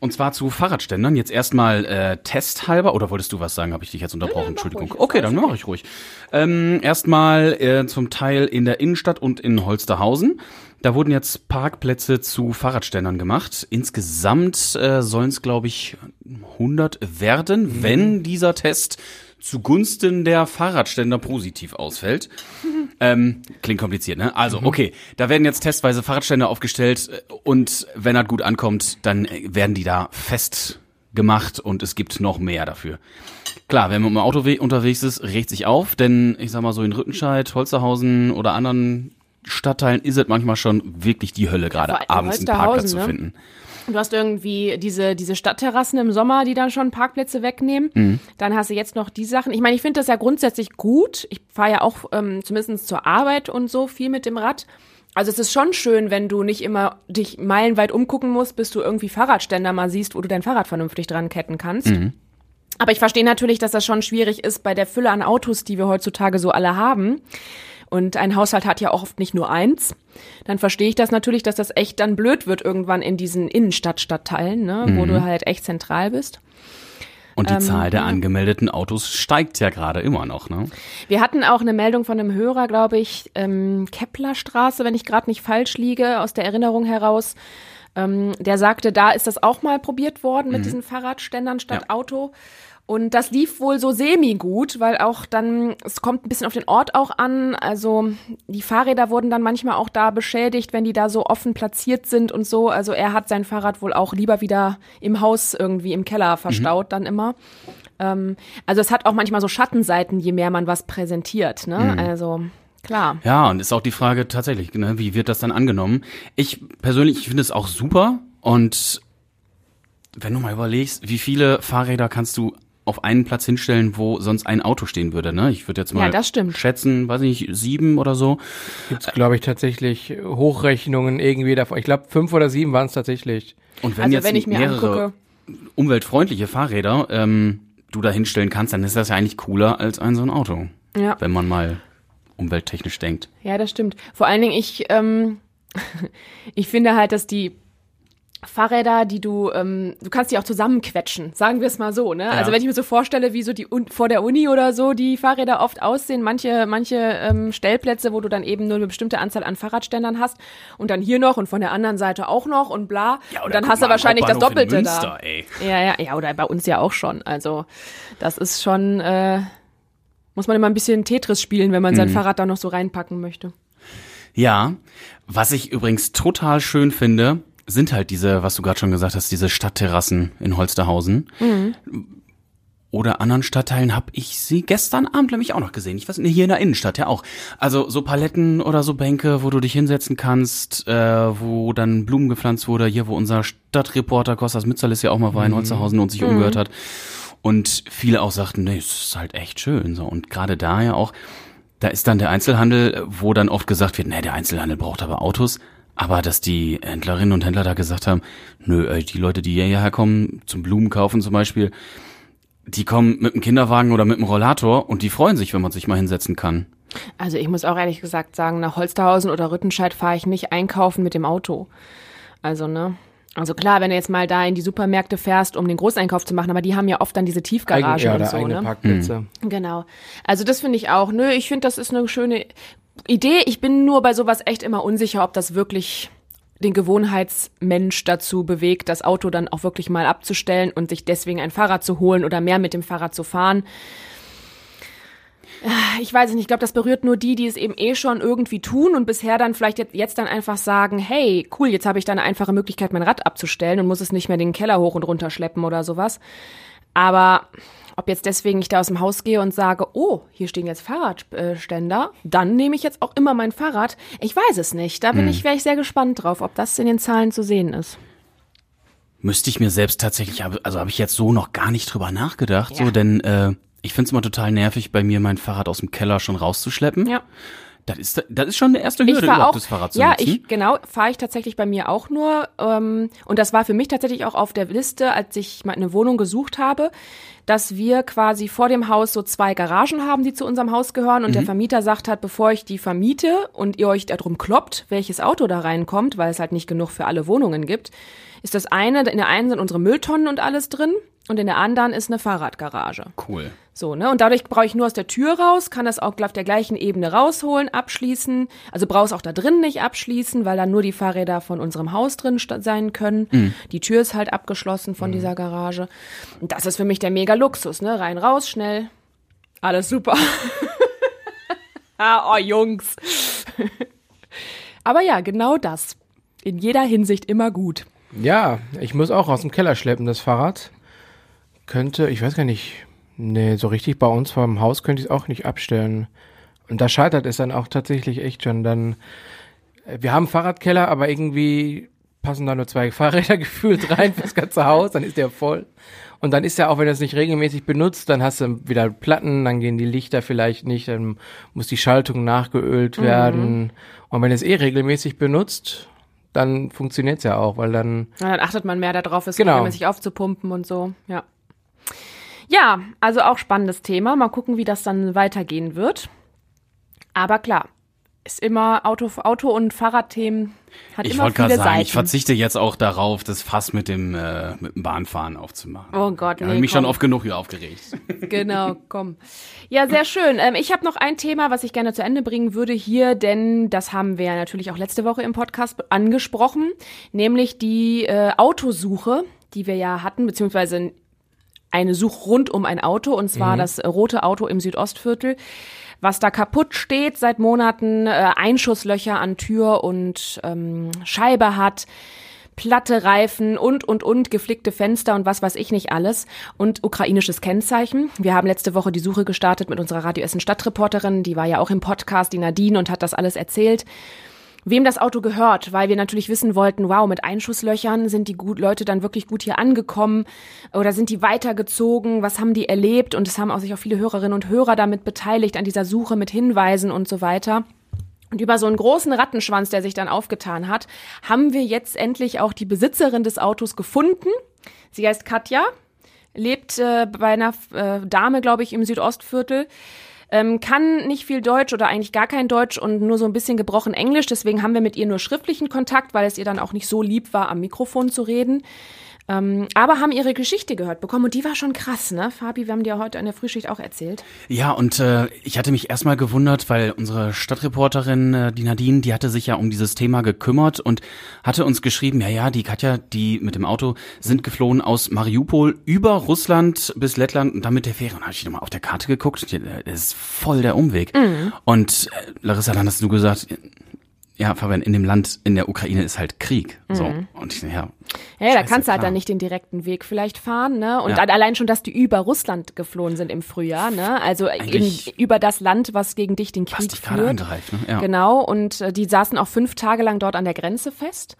und zwar zu Fahrradständern. Jetzt erstmal äh, testhalber. Oder wolltest du was sagen? Habe ich dich jetzt unterbrochen? Entschuldigung. ruhig. Okay, dann mache ich ruhig. Ähm, erstmal äh, zum Teil in der Innenstadt und in Holsterhausen. Da wurden jetzt Parkplätze zu Fahrradständern gemacht. Insgesamt äh, sollen es, glaube ich, 100 werden, wenn dieser Test zugunsten der Fahrradständer positiv ausfällt. *laughs* Ähm, klingt kompliziert, ne? Also, okay, da werden jetzt testweise Fahrradständer aufgestellt äh, und wenn das gut ankommt, dann äh, werden die da festgemacht und es gibt noch mehr dafür. Klar, wenn man im Auto we- unterwegs ist, regt sich auf, denn ich sag mal so in Rüttenscheid, Holsterhausen oder anderen Stadtteilen ist es manchmal schon wirklich die Hölle, gerade abends einen Parkplatz zu ne? finden. Du hast irgendwie diese, diese Stadtterrassen im Sommer, die dann schon Parkplätze wegnehmen. Mhm. Dann hast du jetzt noch die Sachen. Ich meine, ich finde das ja grundsätzlich gut. Ich fahre ja auch ähm, zumindest zur Arbeit und so viel mit dem Rad. Also es ist schon schön, wenn du nicht immer dich meilenweit umgucken musst, bis du irgendwie Fahrradständer mal siehst, wo du dein Fahrrad vernünftig dran ketten kannst. Mhm. Aber ich verstehe natürlich, dass das schon schwierig ist bei der Fülle an Autos, die wir heutzutage so alle haben. Und ein Haushalt hat ja auch oft nicht nur eins. Dann verstehe ich das natürlich, dass das echt dann blöd wird irgendwann in diesen Innenstadtstadtteilen, ne, wo du halt echt zentral bist. Und die Ähm, Zahl der angemeldeten Autos steigt ja gerade immer noch, ne? Wir hatten auch eine Meldung von einem Hörer, glaube ich, ähm, Keplerstraße, wenn ich gerade nicht falsch liege, aus der Erinnerung heraus. Ähm, der sagte, da ist das auch mal probiert worden mit diesen Fahrradständern statt Ja. Auto. Und das lief wohl so semi-gut, weil auch dann, es kommt ein bisschen auf den Ort auch an. Also die Fahrräder wurden dann manchmal auch da beschädigt, wenn die da so offen platziert sind und so. Also er hat sein Fahrrad wohl auch lieber wieder im Haus irgendwie im Keller verstaut dann immer. Ähm, also es hat auch manchmal so Schattenseiten, je mehr man was präsentiert. Ne? Also klar. Ja, und ist auch die Frage tatsächlich, ne, wie wird das dann angenommen? Ich persönlich finde es auch super und wenn du mal überlegst, wie viele Fahrräder kannst du auf einen Platz hinstellen, wo sonst ein Auto stehen würde, ne? Ich würde jetzt mal Ja, das stimmt. schätzen, weiß ich nicht, sieben oder so. Gibt's, glaube ich, tatsächlich Hochrechnungen irgendwie davon. Ich glaube, fünf oder sieben waren es tatsächlich. Und wenn Also jetzt wenn ich mir mehrere angucke, umweltfreundliche Fahrräder ähm, du da hinstellen kannst, dann ist das ja eigentlich cooler als ein so ein Auto. Ja. Wenn man mal umwelttechnisch denkt. Ja, das stimmt. Vor allen Dingen, ich, ähm, *laughs* ich finde halt, dass die Fahrräder, die du, ähm, du kannst die auch zusammenquetschen, sagen wir es mal so, ne? Also wenn ich mir so vorstelle, wie so die Un vor der Uni oder so die Fahrräder oft aussehen, manche, manche ähm, Stellplätze, wo du dann eben nur eine bestimmte Anzahl an Fahrradständern hast und dann hier noch und von der anderen Seite auch noch und bla. und dann hast du wahrscheinlich das Doppelte da. Ey. Ja, ja, ja, oder bei uns ja auch schon. Also das ist schon, äh, muss man immer ein bisschen Tetris spielen, wenn man Mhm. sein Fahrrad da noch so reinpacken möchte. Ja, was ich übrigens total schön finde, sind halt diese, was du gerade schon gesagt hast, diese Stadtterrassen in Holsterhausen. Oder anderen Stadtteilen habe ich sie gestern Abend nämlich auch noch gesehen. Ich weiß nicht, hier in der Innenstadt ja auch. Also so Paletten oder so Bänke, wo du dich hinsetzen kannst, äh, wo dann Blumen gepflanzt wurde. Hier, wo unser Stadtreporter Kostas Mitzalis ja auch mal war in Holsterhausen und sich umgehört hat. Und viele auch sagten, nee, es ist halt echt schön. So. Und gerade da ja auch, da ist dann der Einzelhandel, wo dann oft gesagt wird, nee, der Einzelhandel braucht aber Autos. Aber dass die Händlerinnen und Händler da gesagt haben, nö, ey, die Leute, die hierher kommen, zum Blumen kaufen zum Beispiel, die kommen mit dem Kinderwagen oder mit dem Rollator und die freuen sich, wenn man sich mal hinsetzen kann. Also ich muss auch ehrlich gesagt sagen, nach Holsterhausen oder Rüttenscheid fahre ich nicht einkaufen mit dem Auto. Also, ne? Also klar, wenn du jetzt mal da in die Supermärkte fährst, um den Großeinkauf zu machen, aber die haben ja oft dann diese Tiefgarage Eigen, ja, und so, eigene ne? Parkplätze. Genau. Also das finde ich auch. Nö, ich finde, das ist eine schöne Idee. Ich bin nur bei sowas echt immer unsicher, ob das wirklich den Gewohnheitsmensch dazu bewegt, das Auto dann auch wirklich mal abzustellen und sich deswegen ein Fahrrad zu holen oder mehr mit dem Fahrrad zu fahren. Ich weiß nicht, ich glaube, das berührt nur die, die es eben eh schon irgendwie tun und bisher dann vielleicht jetzt, jetzt dann einfach sagen, hey, cool, jetzt habe ich da eine einfache Möglichkeit, mein Rad abzustellen und muss es nicht mehr den Keller hoch und runter schleppen oder sowas. Aber ob jetzt deswegen ich da aus dem Haus gehe und sage, oh, hier stehen jetzt Fahrradständer, dann nehme ich jetzt auch immer mein Fahrrad. Ich weiß es nicht. Da bin ich, wäre ich sehr gespannt drauf, ob das in den Zahlen zu sehen ist. Müsste ich mir selbst tatsächlich, also habe ich jetzt so noch gar nicht drüber nachgedacht, Ja. so, denn äh, ich finde es immer total nervig, bei mir mein Fahrrad aus dem Keller schon rauszuschleppen. Ja. Das ist, das ist schon eine erste Hürde, überhaupt auch, das Fahrrad zu ja, nutzen. ich genau fahre ich tatsächlich bei mir auch nur ähm, und das war für mich tatsächlich auch auf der Liste, als ich mal eine Wohnung gesucht habe, dass wir quasi vor dem Haus so zwei Garagen haben, die zu unserem Haus gehören und der Mhm. Vermieter sagt hat, bevor ich die vermiete und ihr euch darum kloppt, welches Auto da reinkommt, weil es halt nicht genug für alle Wohnungen gibt, ist das eine, in der einen sind unsere Mülltonnen und alles drin und in der anderen ist eine Fahrradgarage. Cool. So, ne? Und dadurch brauche ich nur aus der Tür raus, kann das auch auf der gleichen Ebene rausholen, abschließen. Also brauche es auch da drin nicht abschließen, weil dann nur die Fahrräder von unserem Haus drin sein können. Die Tür ist halt abgeschlossen von dieser Garage. Und das ist für mich der mega Luxus, ne? Rein, raus, schnell. Alles super. *laughs* ah, oh, Jungs. Aber ja, genau das. In jeder Hinsicht immer gut. Ja, ich muss auch aus dem Keller schleppen, das Fahrrad. Könnte, ich weiß gar nicht, nee, so richtig bei uns vor dem Haus könnte ich es auch nicht abstellen. Und da scheitert es dann auch tatsächlich echt schon. Dann, äh, wir haben Fahrradkeller, aber irgendwie passen da nur zwei Fahrräder *laughs* gefühlt rein fürs ganze Haus, dann ist der voll. Und dann ist ja auch, wenn du es nicht regelmäßig benutzt, dann hast du wieder Platten, dann gehen die Lichter vielleicht nicht, dann muss die Schaltung nachgeölt werden. Und wenn du es eh regelmäßig benutzt, dann funktioniert's ja auch, weil dann Ja, dann achtet man mehr darauf, es Genau. regelmäßig aufzupumpen und so. Ja. Ja, also auch spannendes Thema. Mal gucken, wie das dann weitergehen wird. Aber klar, ist immer Auto, Auto und Fahrradthemen hat Ich wollte gerade sagen, Seiten. ich verzichte jetzt auch darauf, das Fass mit dem, äh, mit dem Bahnfahren aufzumachen. Oh Gott, Ich nee, habe mich komm. schon oft genug hier aufgeregt. *laughs* Genau, komm. Ja, sehr schön. Ähm, ich habe noch ein Thema, was ich gerne zu Ende bringen würde hier, denn das haben wir ja natürlich auch letzte Woche im Podcast angesprochen, nämlich die äh, Autosuche, die wir ja hatten, beziehungsweise eine Suche rund um ein Auto, und zwar das äh, rote Auto im Südostviertel, was da kaputt steht seit Monaten, äh, Einschusslöcher an Tür und ähm, Scheibe hat platte Reifen und, und, und, geflickte Fenster und was weiß ich nicht alles und ukrainisches Kennzeichen. Wir haben letzte Woche die Suche gestartet mit unserer Radio Essen Stadtreporterin, die war ja auch im Podcast, die Nadine, und hat das alles erzählt. Wem das Auto gehört, weil wir natürlich wissen wollten, wow, mit Einschusslöchern sind die gut, Leute dann wirklich gut hier angekommen oder sind die weitergezogen, was haben die erlebt und es haben auch sich auch viele Hörerinnen und Hörer damit beteiligt an dieser Suche mit Hinweisen und so weiter. Und über so einen großen Rattenschwanz, der sich dann aufgetan hat, haben wir jetzt endlich auch die Besitzerin des Autos gefunden. Sie heißt Katja, lebt äh, bei einer äh, Dame, glaube ich, im Südostviertel. Ähm, kann nicht viel Deutsch oder eigentlich gar kein Deutsch und nur so ein bisschen gebrochen Englisch. Deswegen haben wir mit ihr nur schriftlichen Kontakt, weil es ihr dann auch nicht so lieb war, am Mikrofon zu reden. Ähm, aber haben ihre Geschichte gehört bekommen und die war schon krass, ne? Fabi, wir haben dir heute in der Frühschicht auch erzählt. Ja, und äh, ich hatte mich erstmal gewundert, weil unsere Stadtreporterin, äh, die Nadine, die hatte sich ja um dieses Thema gekümmert und hatte uns geschrieben, ja, ja, die Katja, die mit dem Auto sind geflohen aus Mariupol über Russland bis Lettland und dann mit der Fähre. Und da habe ich nochmal auf der Karte geguckt, das ist voll der Umweg. Und äh, Larissa, dann hast du gesagt, ja, Fabian, in dem Land, in der Ukraine ist halt Krieg. So. Und ich, ja, Ja, da kannst du halt klar. dann nicht den direkten Weg vielleicht fahren, ne? Und Ja. dann allein schon, dass die über Russland geflohen sind im Frühjahr, ne? Also in, über das Land, was gegen dich den Krieg führt. Ne? Ja. Genau, und äh, die saßen auch fünf Tage lang dort an der Grenze fest,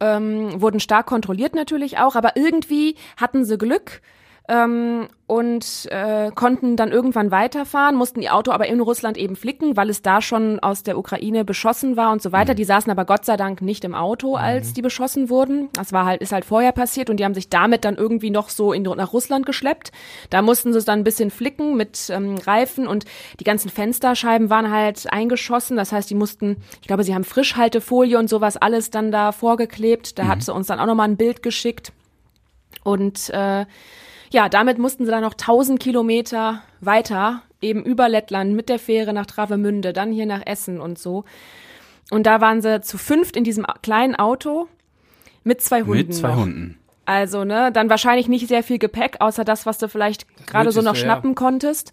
ähm, wurden stark kontrolliert natürlich auch, aber irgendwie hatten sie Glück, ähm, und äh, konnten dann irgendwann weiterfahren, mussten ihr Auto aber in Russland eben flicken, weil es da schon aus der Ukraine beschossen war und so weiter. Mhm. Die saßen aber Gott sei Dank nicht im Auto, als mhm. die beschossen wurden. Das war halt, ist halt vorher passiert und die haben sich damit dann irgendwie noch so in, nach Russland geschleppt. Da mussten sie es dann ein bisschen flicken mit ähm, Reifen und die ganzen Fensterscheiben waren halt eingeschossen. Das heißt, die mussten, ich glaube, sie haben Frischhaltefolie und sowas alles dann da vorgeklebt. Da mhm. hat sie uns dann auch nochmal ein Bild geschickt. Und äh, ja, damit mussten sie dann noch 1000 Kilometer weiter, eben über Lettland mit der Fähre nach Travemünde, dann hier nach Essen und so. Und da waren sie zu fünft in diesem kleinen Auto mit zwei Hunden. Mit zwei noch. Hunden. Also, ne, dann wahrscheinlich nicht sehr viel Gepäck, außer das, was du vielleicht gerade so noch schnappen ja. konntest.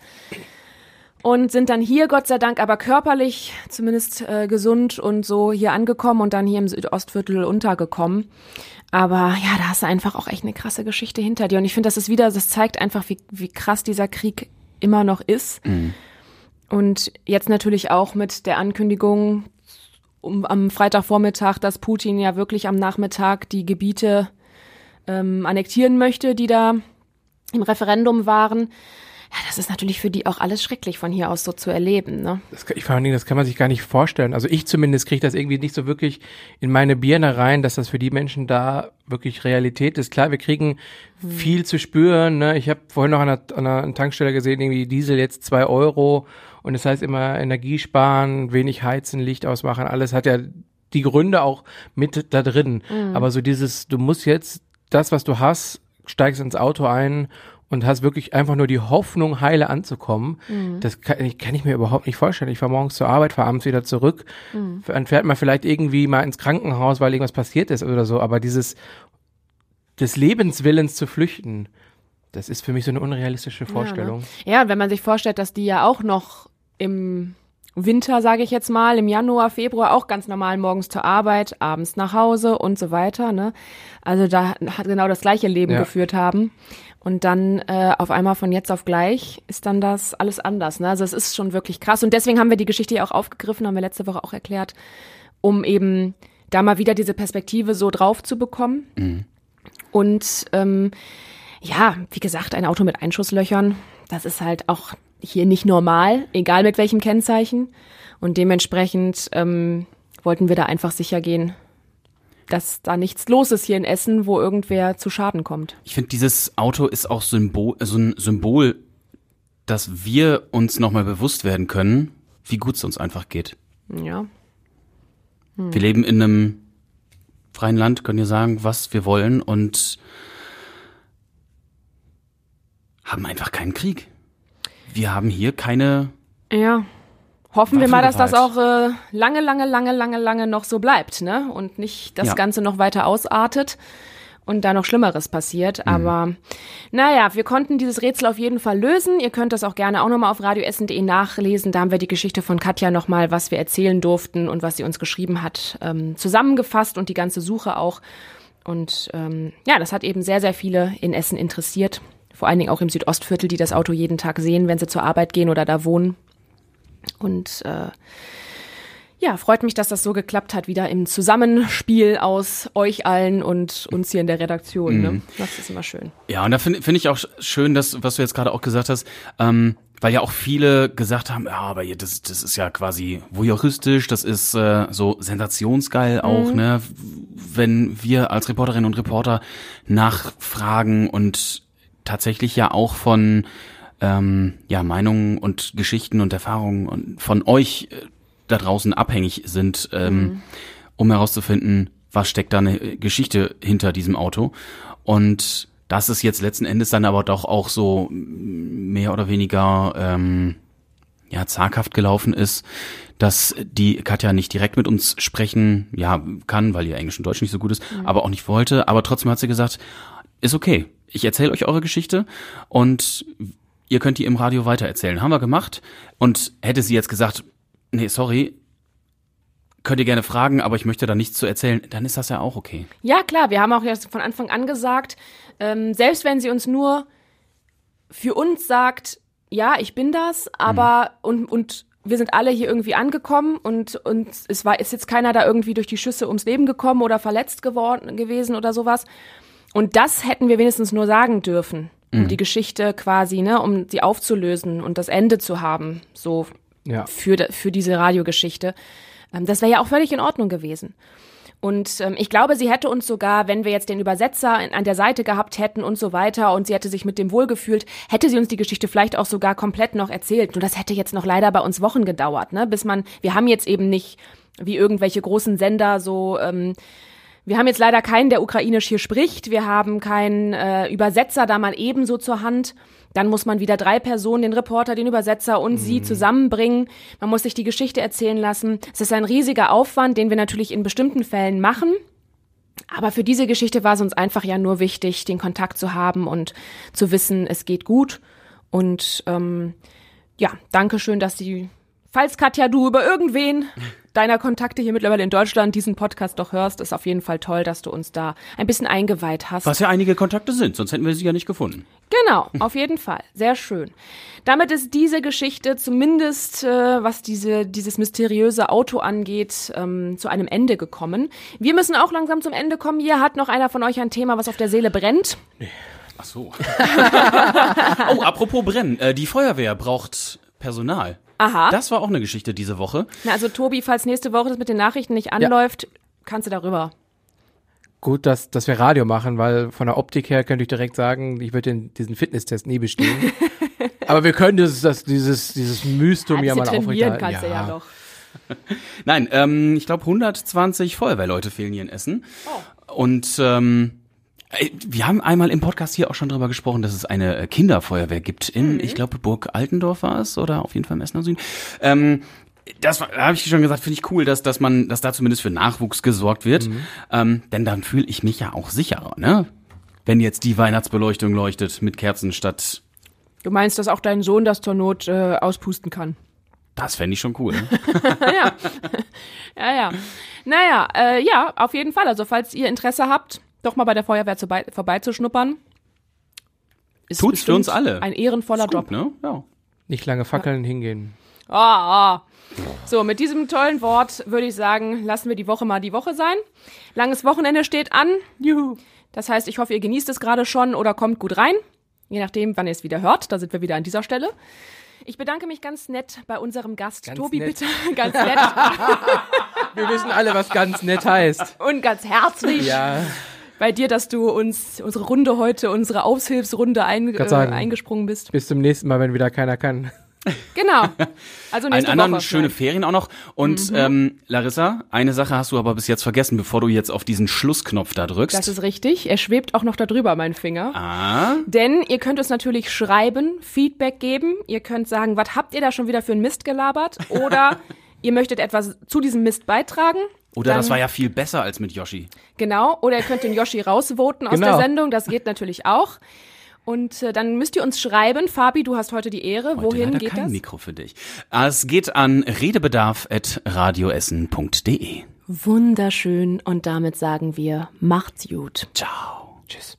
Und sind dann hier, Gott sei Dank, aber körperlich zumindest äh, gesund und so hier angekommen und dann hier im Südostviertel untergekommen. Aber ja, da hast du einfach auch echt eine krasse Geschichte hinter dir. Und ich finde, das ist wieder, das zeigt einfach, wie, wie krass dieser Krieg immer noch ist. Mhm. Und jetzt natürlich auch mit der Ankündigung um, am Freitagvormittag, dass Putin ja wirklich am Nachmittag die Gebiete ähm, annektieren möchte, die da im Referendum waren ja, das ist natürlich für die auch alles schrecklich von hier aus so zu erleben. Ne? Das, ich vor allen Dingen, das kann man sich gar nicht vorstellen. Also ich zumindest kriege das irgendwie nicht so wirklich in meine Birne rein, dass das für die Menschen da wirklich Realität ist. Klar, wir kriegen hm. viel zu spüren. Ne? Ich habe vorhin noch an einer, an einer Tankstelle gesehen, irgendwie Diesel jetzt zwei Euro und das heißt immer Energie sparen, wenig heizen, Licht ausmachen, alles hat ja die Gründe auch mit da drin. Mhm. Aber so dieses, du musst jetzt das, was du hast, steigst ins Auto ein und hast wirklich einfach nur die Hoffnung, heile anzukommen. Mhm. Das kann, kann, ich mir überhaupt nicht vorstellen. Ich fahre morgens zur Arbeit, fahre abends wieder zurück. Mhm. Dann fährt man vielleicht irgendwie mal ins Krankenhaus, weil irgendwas passiert ist oder so. Aber dieses des Lebenswillens zu flüchten, das ist für mich so eine unrealistische Vorstellung. Ja, ne? ja wenn man sich vorstellt, dass die ja auch noch im Winter, sage ich jetzt mal, im Januar, Februar auch ganz normal morgens zur Arbeit, abends nach Hause und so weiter. Ne? Also da hat genau das gleiche Leben ja. geführt haben. Und dann äh, auf einmal von jetzt auf gleich ist dann das alles anders. Ne? Also es ist schon wirklich krass. Und deswegen haben wir die Geschichte ja auch aufgegriffen, haben wir letzte Woche auch erklärt, um eben da mal wieder diese Perspektive so drauf zu bekommen. Mhm. Und ähm, ja, wie gesagt, ein Auto mit Einschusslöchern, das ist halt auch hier nicht normal, egal mit welchem Kennzeichen. Und dementsprechend ähm, wollten wir da einfach sicher gehen, dass da nichts los ist hier in Essen, wo irgendwer zu Schaden kommt. Ich finde, dieses Auto ist auch Symbol, so ein Symbol, dass wir uns nochmal bewusst werden können, wie gut es uns einfach geht. Ja. Hm. Wir leben in einem freien Land, können wir sagen, was wir wollen und haben einfach keinen Krieg. Wir haben hier keine ja. Hoffen wir mal, dass das auch äh, lange, lange, lange, lange, lange noch so bleibt, ne? Und nicht das ja. Ganze noch weiter ausartet und da noch Schlimmeres passiert. Mhm. Aber naja, wir konnten dieses Rätsel auf jeden Fall lösen. Ihr könnt das auch gerne auch nochmal auf radioessen.de nachlesen. Da haben wir die Geschichte von Katja nochmal, was wir erzählen durften und was sie uns geschrieben hat, ähm, zusammengefasst und die ganze Suche auch. Und ähm, ja, das hat eben sehr, sehr viele in Essen interessiert. Vor allen Dingen auch im Südostviertel, die das Auto jeden Tag sehen, wenn sie zur Arbeit gehen oder da wohnen. Und äh, ja, freut mich, dass das so geklappt hat, wieder im Zusammenspiel aus euch allen und uns hier in der Redaktion. Mhm. Ne? Das ist immer schön. Ja, und da finde find ich auch schön, dass, was du jetzt gerade auch gesagt hast, ähm, weil ja auch viele gesagt haben, ja, aber das, das ist ja quasi voyeuristisch, das ist äh, so sensationsgeil auch, mhm. ne? Wenn wir als Reporterinnen und Reporter nachfragen und tatsächlich ja auch von ähm, ja, Meinungen und Geschichten und Erfahrungen von euch äh, da draußen abhängig sind, ähm, mhm. um herauszufinden, was steckt da eine Geschichte hinter diesem Auto. Und dass es jetzt letzten Endes dann aber doch auch so mehr oder weniger ähm, ja zaghaft gelaufen ist, dass die Katja nicht direkt mit uns sprechen, ja, kann, weil ihr Englisch und Deutsch nicht so gut ist, mhm. aber auch nicht wollte. Aber trotzdem hat sie gesagt, ist okay. Ich erzähle euch eure Geschichte und ihr könnt die im Radio weitererzählen. Haben wir gemacht. Und hätte sie jetzt gesagt, nee, sorry, könnt ihr gerne fragen, aber ich möchte da nichts zu erzählen, dann ist das ja auch okay. Ja, klar, wir haben auch jetzt von Anfang an gesagt, ähm, selbst wenn sie uns nur für uns sagt, ja, ich bin das, aber mhm. und, und wir sind alle hier irgendwie angekommen und, und es war, ist jetzt keiner da irgendwie durch die Schüsse ums Leben gekommen oder verletzt geworden gewesen oder sowas. Und das hätten wir wenigstens nur sagen dürfen. um die Geschichte quasi, ne, um sie aufzulösen und das Ende zu haben, so Ja. für, für diese Radiogeschichte. Ähm, das wäre ja auch völlig in Ordnung gewesen. Und ähm, ich glaube, sie hätte uns sogar, wenn wir jetzt den Übersetzer an der Seite gehabt hätten und so weiter und sie hätte sich mit dem wohlgefühlt, hätte sie uns die Geschichte vielleicht auch sogar komplett noch erzählt. Nur das hätte jetzt noch leider bei uns Wochen gedauert, ne? Bis man, wir haben jetzt eben nicht wie irgendwelche großen Sender so ähm, wir haben jetzt leider keinen, der ukrainisch hier spricht. Wir haben keinen äh, Übersetzer da mal ebenso zur Hand. Dann muss man wieder drei Personen, den Reporter, den Übersetzer und sie zusammenbringen. Man muss sich die Geschichte erzählen lassen. Es ist ein riesiger Aufwand, den wir natürlich in bestimmten Fällen machen. Aber für diese Geschichte war es uns einfach ja nur wichtig, den Kontakt zu haben und zu wissen, es geht gut. Und ähm, ja, danke schön, dass Sie, falls Katja, du über irgendwen *laughs* deiner Kontakte hier mittlerweile in Deutschland diesen Podcast doch hörst, ist auf jeden Fall toll, dass du uns da ein bisschen eingeweiht hast. Was ja einige Kontakte sind, sonst hätten wir sie ja nicht gefunden. Genau, auf jeden Fall. Sehr schön. Damit ist diese Geschichte zumindest, äh, was diese, dieses mysteriöse Auto angeht, ähm, zu einem Ende gekommen. Wir müssen auch langsam zum Ende kommen. Hier hat noch einer von euch ein Thema, was auf der Seele brennt. Ach so. *laughs* oh, apropos Brennen. Äh, die Feuerwehr braucht Personal. Aha. Das war auch eine Geschichte diese Woche. Na, also Tobi, falls nächste Woche das mit den Nachrichten nicht anläuft, kannst du darüber. Gut, dass, dass wir Radio machen, weil von der Optik her könnte ich direkt sagen, ich würde den, diesen Fitnesstest nie bestehen. *laughs* Aber wir können das, das, dieses, dieses Mystum ja, mal aufrechterhalten. kannst du ja doch. *laughs* Nein, ähm, ich glaube 120 Feuerwehrleute fehlen hier in Essen. Und ähm, äh, wir haben einmal im Podcast hier auch schon drüber gesprochen, dass es eine äh, Kinderfeuerwehr gibt in, ich glaube, Burg Altendorf war es oder auf jeden Fall im Essener Süden. Ähm, das da habe ich schon gesagt, finde ich cool, dass, dass man, dass da zumindest für Nachwuchs gesorgt wird. Ähm, denn dann fühle ich mich ja auch sicherer, ne? Wenn jetzt die Weihnachtsbeleuchtung leuchtet mit Kerzen statt. Du meinst, dass auch dein Sohn das zur Not äh, auspusten kann? Das fände ich schon cool. Ne? *laughs* ja. *laughs* ja, ja. Naja, äh, ja, auf jeden Fall. Also, falls ihr Interesse habt, doch mal bei der Feuerwehr zu bei, vorbeizuschnuppern. Ist Tut's für uns alle. Ein ehrenvoller Ist Job. gut, ne? Ja. Nicht lange fackeln, hingehen. Ah, ah. So, mit diesem tollen Wort würde ich sagen, lassen wir die Woche mal die Woche sein. Langes Wochenende steht an. Juhu. Das heißt, ich hoffe, ihr genießt es gerade schon oder kommt gut rein. Je nachdem, wann ihr es wieder hört. Da sind wir wieder an dieser Stelle. Ich bedanke mich ganz nett bei unserem Gast. Ganz Tobi, nett. bitte. *laughs* Ganz *laughs* nett Wir wissen alle, was ganz nett heißt. und ganz herzlich Ja, bei dir, dass du uns unsere Runde heute, unsere Aushilfsrunde ein, äh, sagen. eingesprungen bist. bis zum nächsten Mal, wenn wieder keiner kann. Genau. *laughs* Also Einen nächste anderen Woche. schöne Nein. Ferien auch noch. Und ähm, Larissa, eine Sache hast du aber bis jetzt vergessen, bevor du jetzt auf diesen Schlussknopf da drückst. Das ist richtig. Er schwebt auch noch da drüber, mein Finger. ah, Denn ihr könnt uns natürlich schreiben, Feedback geben. Ihr könnt sagen, was habt ihr da schon wieder für einen Mist gelabert? Oder *laughs* ihr möchtet etwas zu diesem Mist beitragen. Oder das Dann- war ja viel besser als mit Yoshi. Genau. Oder ihr könnt den Yoshi rausvoten aus Genau. der Sendung. Das geht natürlich auch. Und äh, dann müsst ihr uns schreiben. Fabi, du hast heute die Ehre. Heute Wohin geht kein das? Mikro für dich. Es geht an redebedarf.radioessen.de. Wunderschön. Und damit sagen wir, macht's gut. Ciao. Tschüss.